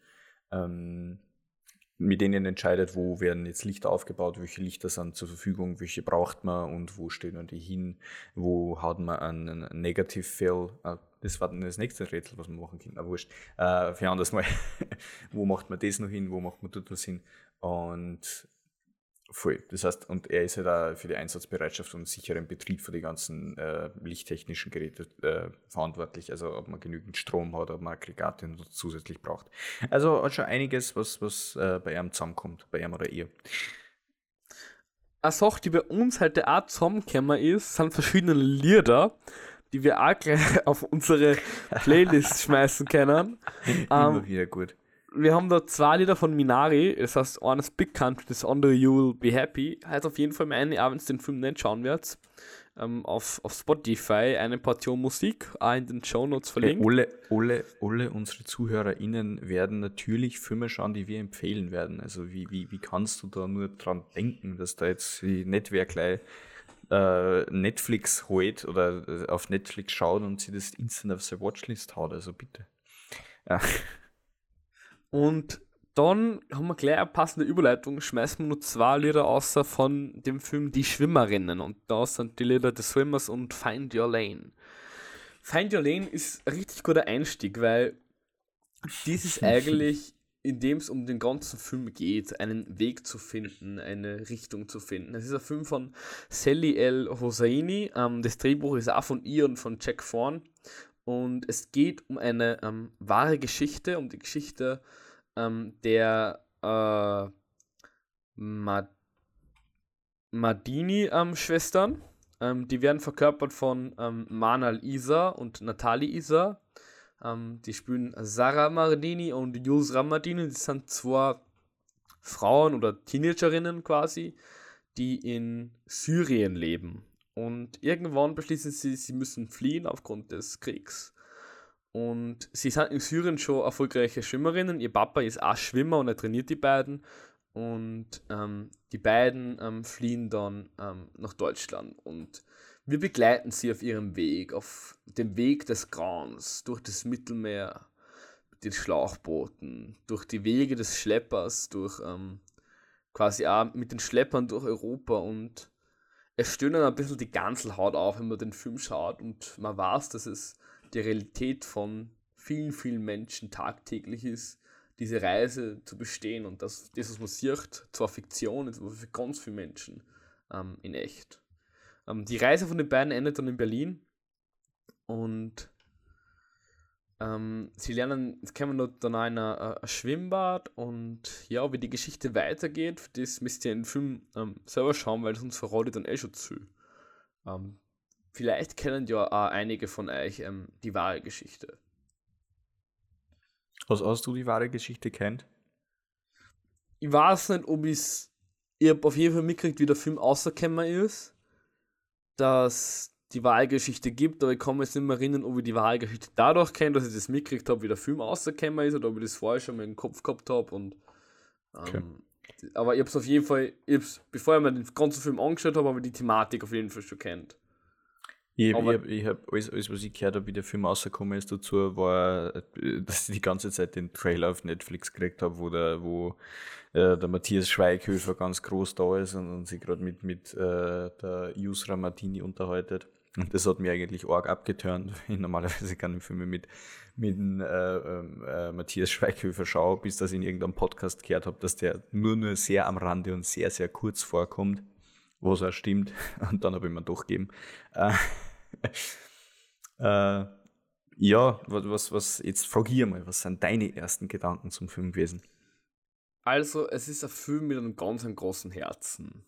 ähm, mit denen entscheidet, wo werden jetzt Lichter aufgebaut, welche Lichter sind zur Verfügung, welche braucht man und wo stehen die hin, wo hat man einen Negative Fill, äh, das war dann das nächste Rätsel, was wir machen können, aber wurscht, äh, für anders mal, *laughs* wo macht man das noch hin, wo macht man was hin? Und Voll. Das heißt, und er ist ja halt da für die Einsatzbereitschaft und sicheren Betrieb für die ganzen äh, lichttechnischen Geräte äh, verantwortlich. Also ob man genügend Strom hat, ob man Aggregate zusätzlich braucht. Also hat schon einiges, was, was äh, bei ihm zusammenkommt, bei ihm oder ihr. Eine Sache, die bei uns halt der Art zusammengekommen ist, sind verschiedene Lieder, die wir auch gleich *laughs* auf unsere Playlist schmeißen können. *laughs* Immer ähm, wieder gut wir haben da zwei Lieder von Minari, das heißt eines Big Country, das andere You'll Be Happy. Heißt auf jeden Fall meine, auch wenn ihr den Film nicht schauen werdet, ähm, auf, auf Spotify eine Portion Musik, auch in den Show Notes verlinkt. Hey, alle, alle, alle unsere ZuhörerInnen werden natürlich Filme schauen, die wir empfehlen werden. Also wie, wie, wie kannst du da nur dran denken, dass da jetzt nicht wer gleich äh, Netflix holt oder äh, auf Netflix schaut und sie das instant auf seine Watchlist haut, also bitte. Ja. Und dann haben wir gleich eine passende Überleitung, schmeißen wir nur zwei Lieder außer von dem Film Die Schwimmerinnen. Und da sind die Lieder The Swimmers und Find Your Lane. Find Your Lane ist ein richtig guter Einstieg, weil dies ist *laughs* eigentlich, in dem es um den ganzen Film geht, einen Weg zu finden, eine Richtung zu finden. Es ist ein Film von Sally L. Hosseini. Ähm, das Drehbuch ist auch von ihr und von Jack Thorne. Und es geht um eine ähm, wahre Geschichte, um die Geschichte ähm, der äh, Mad Madini-Schwestern. Ähm, die werden verkörpert von ähm, Manal Isa und Natali Isa. Ähm, die spielen Sarah Mardini und Yusra Mardini. Die sind zwei Frauen oder Teenagerinnen quasi, die in Syrien leben. Und irgendwann beschließen sie, sie müssen fliehen aufgrund des Kriegs. Und sie sind in Syrien schon erfolgreiche Schwimmerinnen. Ihr Papa ist auch Schwimmer und er trainiert die beiden. Und ähm, die beiden ähm, fliehen dann ähm, nach Deutschland. Und wir begleiten sie auf ihrem Weg, auf dem Weg des Grauens, durch das Mittelmeer, mit den Schlauchbooten, durch die Wege des Schleppers, durch ähm, quasi auch mit den Schleppern durch Europa. Und es stöhnt dann ein bisschen die Ganzelhaut auf, wenn man den Film schaut. Und man weiß, dass es die Realität von vielen, vielen Menschen tagtäglich ist, diese Reise zu bestehen und das, das was man sieht, zwar Fiktion, ist aber für ganz viele Menschen ähm, in echt. Ähm, die Reise von den beiden endet dann in Berlin und ähm, sie lernen, jetzt kommen dort dann ein, ein, ein Schwimmbad und ja, wie die Geschichte weitergeht, das müsst ihr in den Film ähm, selber schauen, weil sonst verrate ich dann eh schon zu. Ähm, Vielleicht kennen ja auch einige von euch ähm, die wahre Geschichte. Was hast du die wahre Geschichte kennt? Ich weiß nicht, ob ich es. Ich habe auf jeden Fall mitgekriegt, wie der Film außerkämmer ist. Dass die wahre Geschichte gibt, aber ich kann mich jetzt nicht mehr erinnern, ob ich die wahre Geschichte dadurch kenne, dass ich das mitgekriegt habe, wie der Film außerkämmer ist, oder ob ich das vorher schon mal im Kopf gehabt habe. Und, ähm, okay. Aber ich habe es auf jeden Fall, ich bevor ich mir den ganzen Film angeschaut habe, habe ich die Thematik auf jeden Fall schon kennt. Ich, habe hab alles, alles, was ich gehört habe, wie der Film rausgekommen ist dazu, war, *laughs* dass ich die ganze Zeit den Trailer auf Netflix gekriegt habe, wo der, wo äh, der Matthias Schweighöfer ganz groß da ist und, und sich gerade mit, mit äh, der Yusra Martini unterhaltet. Und das hat mir eigentlich arg abgeturnt. *laughs* Ich normalerweise keine Filme mit, mit äh, äh, Matthias Schweighöfer schaue, bis das in irgendeinem Podcast gehört habe, dass der nur nur sehr am Rande und sehr, sehr kurz vorkommt was auch stimmt. *laughs* Und dann habe ich mir doch gegeben. Äh, *laughs* äh, ja, was, was, jetzt frage ich mal, was sind deine ersten Gedanken zum Film gewesen? Also, es ist ein Film mit einem ganz großen Herzen.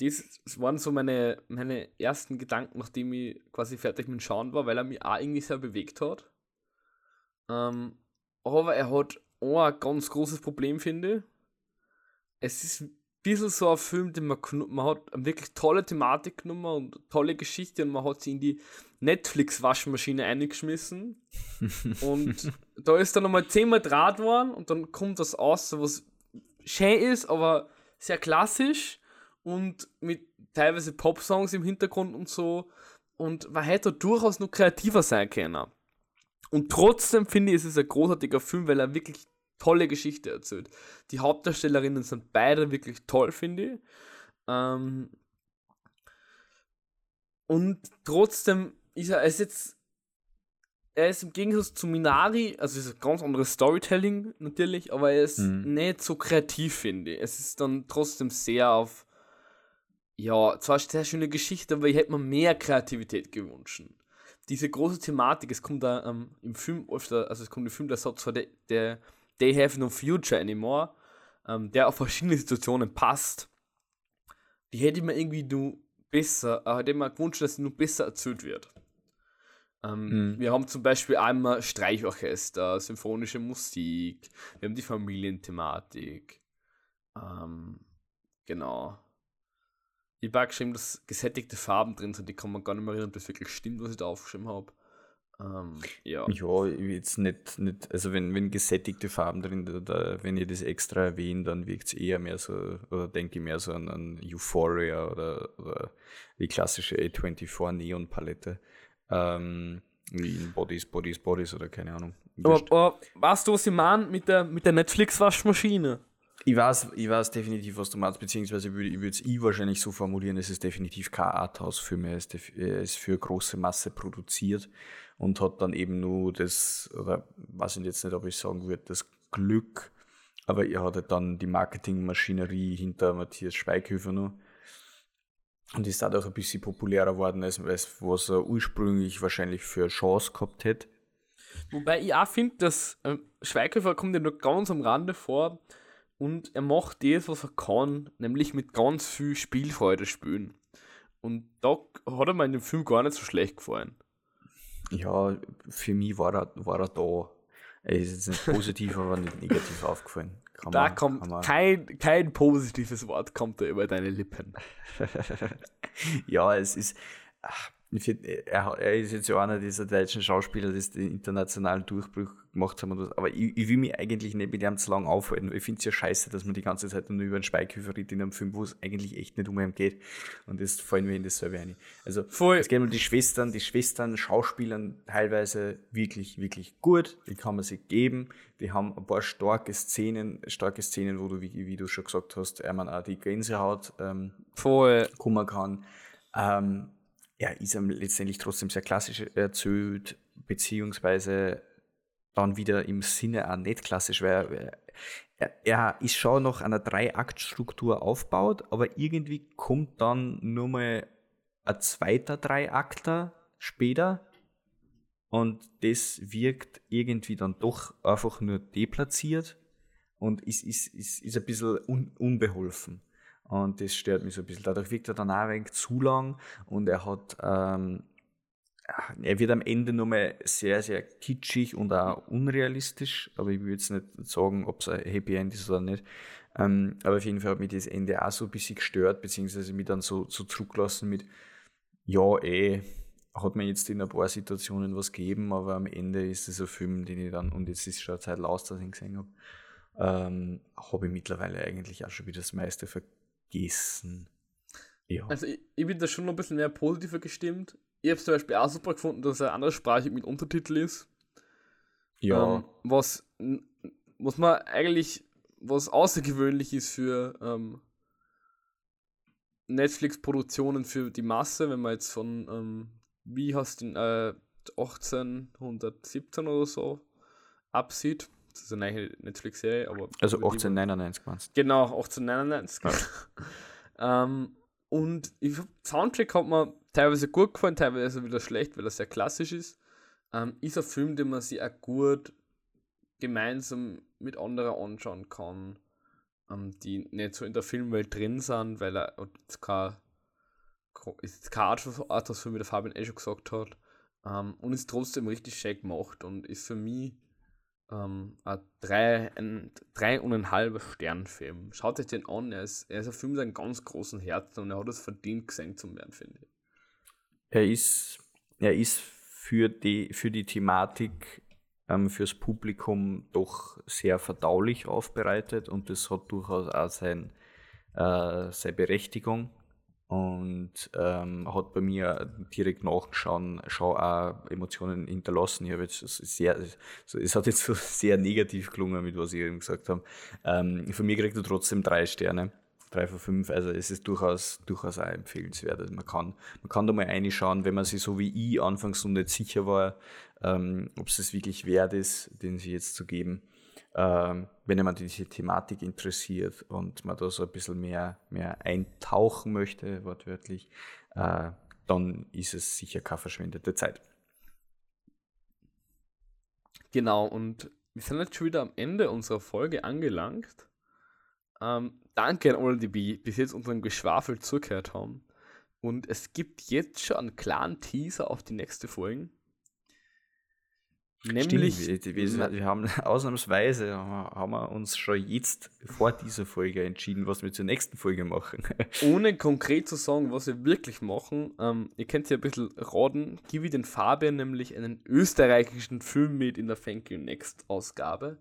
Das waren so meine, meine ersten Gedanken, nachdem ich quasi fertig mit dem Schauen war, weil er mich auch irgendwie sehr bewegt hat. Ähm, aber er hat auch ein ganz großes Problem, finde ich. Es ist bisschen so ein Film, den man, man hat eine wirklich tolle Thematik genommen und tolle Geschichte und man hat sie in die Netflix-Waschmaschine eingeschmissen. *laughs* und da ist dann nochmal zehnmal Draht geworden und dann kommt das aus, was schön ist, aber sehr klassisch und mit teilweise Pop-Songs im Hintergrund und so. Und man hätte durchaus noch kreativer sein können. Und trotzdem finde ich, es ist ein großartiger Film, weil er wirklich tolle Geschichte erzählt. Die Hauptdarstellerinnen sind beide wirklich toll, finde ich. Ähm und trotzdem ist er, er ist jetzt, er ist im Gegensatz zu Minari, also es ist ein ganz anderes Storytelling natürlich, aber er ist mhm. nicht so kreativ, finde ich. Es ist dann trotzdem sehr auf, ja, zwar eine sehr schöne Geschichte, aber ich hätte mir mehr Kreativität gewünscht. Diese große Thematik, es kommt da ähm, im Film öfter, also es kommt im Film der Satz vor, der, der They Have No Future Anymore, ähm, der auf verschiedene Situationen passt, die hätte ich mir irgendwie nur besser, äh, hätte ich mir gewünscht, dass sie nur besser erzählt wird. Ähm, mhm. Wir haben zum Beispiel einmal Streichorchester, symphonische Musik, wir haben die Familienthematik. Ähm, genau. Ich habe geschrieben, dass gesättigte Farben drin sind, die kann man gar nicht mehr erinnern, ob das wirklich stimmt, was ich da aufgeschrieben habe. Ähm, ja. ja, jetzt nicht, nicht, also wenn, wenn gesättigte Farben drin, da, wenn ihr das extra erwähnt, dann wirkt es eher mehr so, oder denke ich mehr so an, an Euphoria oder, oder die klassische A24 Neon Palette. Ähm, wie in Bodies, Bodies, Bodies oder keine Ahnung. Aber, aber weißt du, was ich meine mit der, mit der Netflix-Waschmaschine? Ich weiß, ich weiß definitiv, was du meinst, beziehungsweise ich würde es ich wahrscheinlich so formulieren, es ist definitiv kein Arthouse-Film, er ist, er ist für große Masse produziert und hat dann eben nur das, oder weiß ich jetzt nicht, ob ich sagen würde, das Glück, aber er hatte dann die Marketingmaschinerie hinter Matthias Schweighöfer noch und ist dadurch ein bisschen populärer geworden, als was er ursprünglich wahrscheinlich für Chance gehabt hätte. Wobei ich auch finde, dass äh, Schweighöfer kommt ja nur ganz am Rande vor und er macht das, was er kann, nämlich mit ganz viel Spielfreude spielen. Und da hat er mir in dem Film gar nicht so schlecht gefallen. Ja, für mich war er, war er da. Er ist jetzt nicht positiv, aber nicht negativ aufgefallen. Kann da man, kommt man kein, kein positives Wort kommt da über deine Lippen. *laughs* ja, es ist. Ach, er, er, ist jetzt ja einer dieser deutschen Schauspieler, die den internationalen Durchbruch gemacht haben. Was, aber ich, ich, will mich eigentlich nicht mit ihm zu lang aufhalten. Ich finde es ja scheiße, dass man die ganze Zeit nur über einen Schweighöfer redet in einem Film, wo es eigentlich echt nicht um ihn geht. Und das fallen wir in dasselbe ein. Also, Voll. es geht um die Schwestern. Die Schwestern schauspielern teilweise wirklich, wirklich gut. Die kann man sich geben. Die haben ein paar starke Szenen, starke Szenen, wo du, wie, wie du schon gesagt hast, man auch die Gänsehaut ähm, Voll. kommen kann. Ähm, ja, ist letztendlich trotzdem sehr klassisch erzählt, beziehungsweise dann wieder im Sinne auch nicht klassisch, weil er, er ist schon noch einer Drei-Akt-Struktur aufgebaut, aber irgendwie kommt dann nur mal ein zweiter Dreiakter später und das wirkt irgendwie dann doch einfach nur deplatziert und ist, ist, ist, ist ein bisschen un, unbeholfen. Und das stört mich so ein bisschen. Dadurch wirkt er dann auch ein wenig zu lang und er hat, ähm, er wird am Ende nochmal sehr, sehr kitschig und auch unrealistisch, aber ich würde jetzt nicht sagen, ob es ein Happy End ist oder nicht. Ähm, aber auf jeden Fall hat mich das Ende auch so ein bisschen gestört, beziehungsweise mich dann so, so zurückgelassen mit, ja, eh, hat mir jetzt in ein paar Situationen was gegeben, aber am Ende ist es ein Film, den ich dann, und jetzt ist schon eine Zeit aus, dass ich ihn gesehen habe, ähm, habe ich mittlerweile eigentlich auch schon wieder das meiste vergessen vergessen. Ja. Also ich, ich, bin da schon noch ein bisschen mehr positiver gestimmt. Ich habe es zum Beispiel auch super gefunden, dass er Sprache mit Untertitel ist. Ja. Ähm, was, was man eigentlich, was außergewöhnlich ist für ähm, Netflix-Produktionen für die Masse, wenn man jetzt von, ähm, wie hast du äh, 1817 oder so absieht. Das ist eine Netflix-Serie, aber. Also 1899 meinst du? Genau, 1899. Ja. *laughs* ähm, und ich, Soundtrack hat mir teilweise gut gefallen, teilweise wieder schlecht, weil er sehr klassisch ist. Ähm, ist ein Film, den man sich auch gut gemeinsam mit anderen anschauen kann, ähm, die nicht so in der Filmwelt drin sind, weil er jetzt kein, ist keine Art, Art Film, wie der Fabian eh schon gesagt hat. Ähm, und ist trotzdem richtig schön gemacht und ist für mich ähm, ein, drei, ein drei und ein halber Sternfilm. Schaut euch den an, er ist, er ist ein Film mit einem ganz großen Herzen und er hat es verdient, gesehen zu werden, finde ich. Er ist, er ist für die, für die Thematik, ähm, fürs Publikum doch sehr verdaulich aufbereitet und das hat durchaus auch sein, äh, seine Berechtigung und ähm, hat bei mir direkt nachschauen schon auch Emotionen hinterlassen. Ich jetzt sehr, es hat jetzt so *laughs* sehr negativ gelungen, mit was ich eben gesagt habe. Ähm, von mir kriegt er trotzdem drei Sterne, drei von fünf. Also es ist durchaus, durchaus auch empfehlenswert. Also man kann, man kann da mal reinschauen, wenn man sich so wie ich anfangs noch nicht sicher war, ähm, ob es es wirklich wert ist, den sie jetzt zu geben ähm, wenn jemand diese Thematik interessiert und man da so ein bisschen mehr, mehr eintauchen möchte, wortwörtlich, äh, dann ist es sicher keine verschwendete Zeit. Genau, und wir sind jetzt schon wieder am Ende unserer Folge angelangt. Ähm, danke an alle, die bis jetzt unserem Geschwafel zugehört haben. Und es gibt jetzt schon einen klaren Teaser auf die nächste Folge. Nämlich, Stimmt, wir, wir, wir, haben *laughs* ausnahmsweise haben wir uns schon jetzt vor dieser Folge entschieden, was wir zur nächsten Folge machen. *laughs* Ohne konkret zu sagen, was wir wirklich machen, ähm, ihr könnt ja ein bisschen raten, gebe ich den Fabian nämlich einen österreichischen Film mit in der Thank You Next Ausgabe.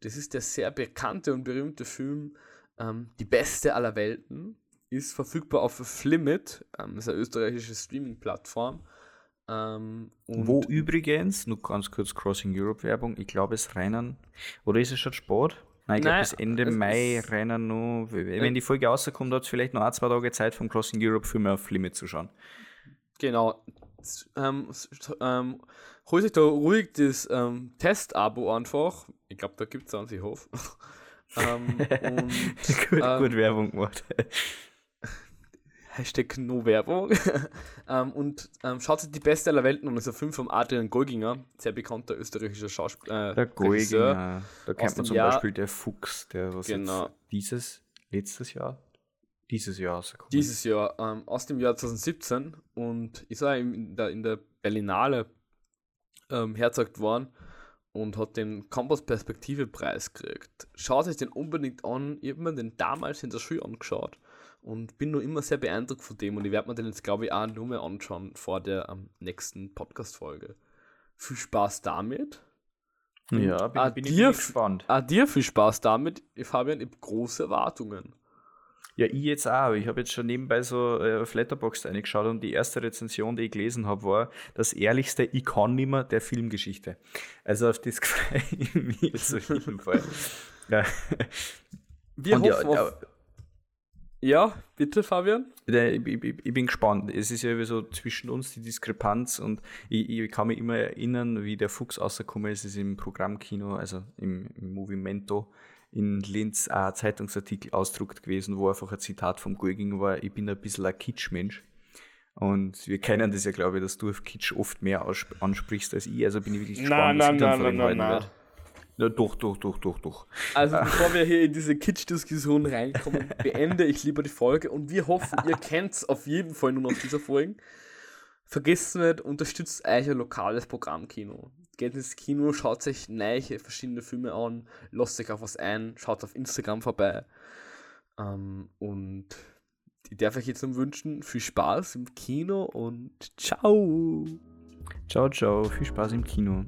Das ist der sehr bekannte und berühmte Film ähm, Die Beste aller Welten. Ist verfügbar auf Flimit, ähm, ist eine österreichische Streaming-Plattform. Ähm, Wo übrigens, nur ganz kurz Crossing Europe Werbung, ich glaube es rennen, oder ist es schon Sport? Nein, ich glaube bis Ende Mai rennen nur, wenn die Folge rauskommt, hat es vielleicht noch ein, zwei Tage Zeit vom Crossing Europe Film auf Limit zu schauen. Genau. Ähm, ähm, hol sich da ruhig das ähm, Test-Abo einfach. Ich glaube, da gibt es eins, ich hoffe. Ähm, und, *laughs* gut, ähm, gut Werbung gemacht. Hashtag No Werbung. *laughs* ähm, und ähm, schaut sich die beste aller Welten an. Das ist ein Film von Adrian Golginger, sehr bekannter österreichischer Schauspieler. Äh, der Golginger. Da kennt man zum Jahr, Beispiel der Fuchs, der was genau. dieses, letztes Jahr, dieses Jahr rausgekommen Dieses Jahr, ähm, aus dem Jahr 2017 und ist er in der, in der Berlinale ähm, worden und hat den Campus Perspektive Preis gekriegt. Schaut euch den unbedingt an. Ich habe mir den damals in der Schule angeschaut und bin nur immer sehr beeindruckt von dem und ich werde mir den jetzt, glaube ich, auch nur mehr anschauen vor der um, nächsten Podcast-Folge. Viel Spaß damit. Ja, bin, bin dir, ich gespannt. Ah, dir viel Spaß damit. Fabian, ich habe große Erwartungen. Ja, ich jetzt auch. Ich habe jetzt schon nebenbei so äh, auf Letterboxd eingeschaut und die erste Rezension, die ich gelesen habe, war das ehrlichste Ich kann nimmer der Filmgeschichte. Also auf das *laughs* freue ich mich jetzt auf jeden Fall. Ja. Wir und hoffen ja, auf ja, bitte, Fabian. Ich, ich, ich, bin gespannt. Es ist ja so zwischen uns die Diskrepanz und ich, ich kann mich immer erinnern, wie der Fuchs rausgekommen ist. Es ist im Programmkino, also im, im Movimento in Linz ein Zeitungsartikel ausdruckt gewesen, wo einfach ein Zitat vom Golging war: Ich bin ein bisschen ein Kitschmensch. Und wir kennen das ja, glaube ich, dass du auf Kitsch oft mehr ansprichst als ich. Also bin ich wirklich gespannt, was ich dann von ihm halten ja, doch, doch, doch, doch, doch. Also *laughs* bevor wir hier in diese Kitsch-Diskussion reinkommen, beende ich lieber die Folge und wir hoffen, ihr *laughs* kennt es auf jeden Fall nur noch dieser Folgen. Vergesst nicht, unterstützt euch ein lokales Programmkino. Geht ins Kino, schaut sich neue verschiedene Filme an, lasst euch auf was ein, schaut auf Instagram vorbei. Ähm, und ich darf euch jetzt nur wünschen, viel Spaß im Kino und ciao. Ciao, ciao, viel Spaß im Kino.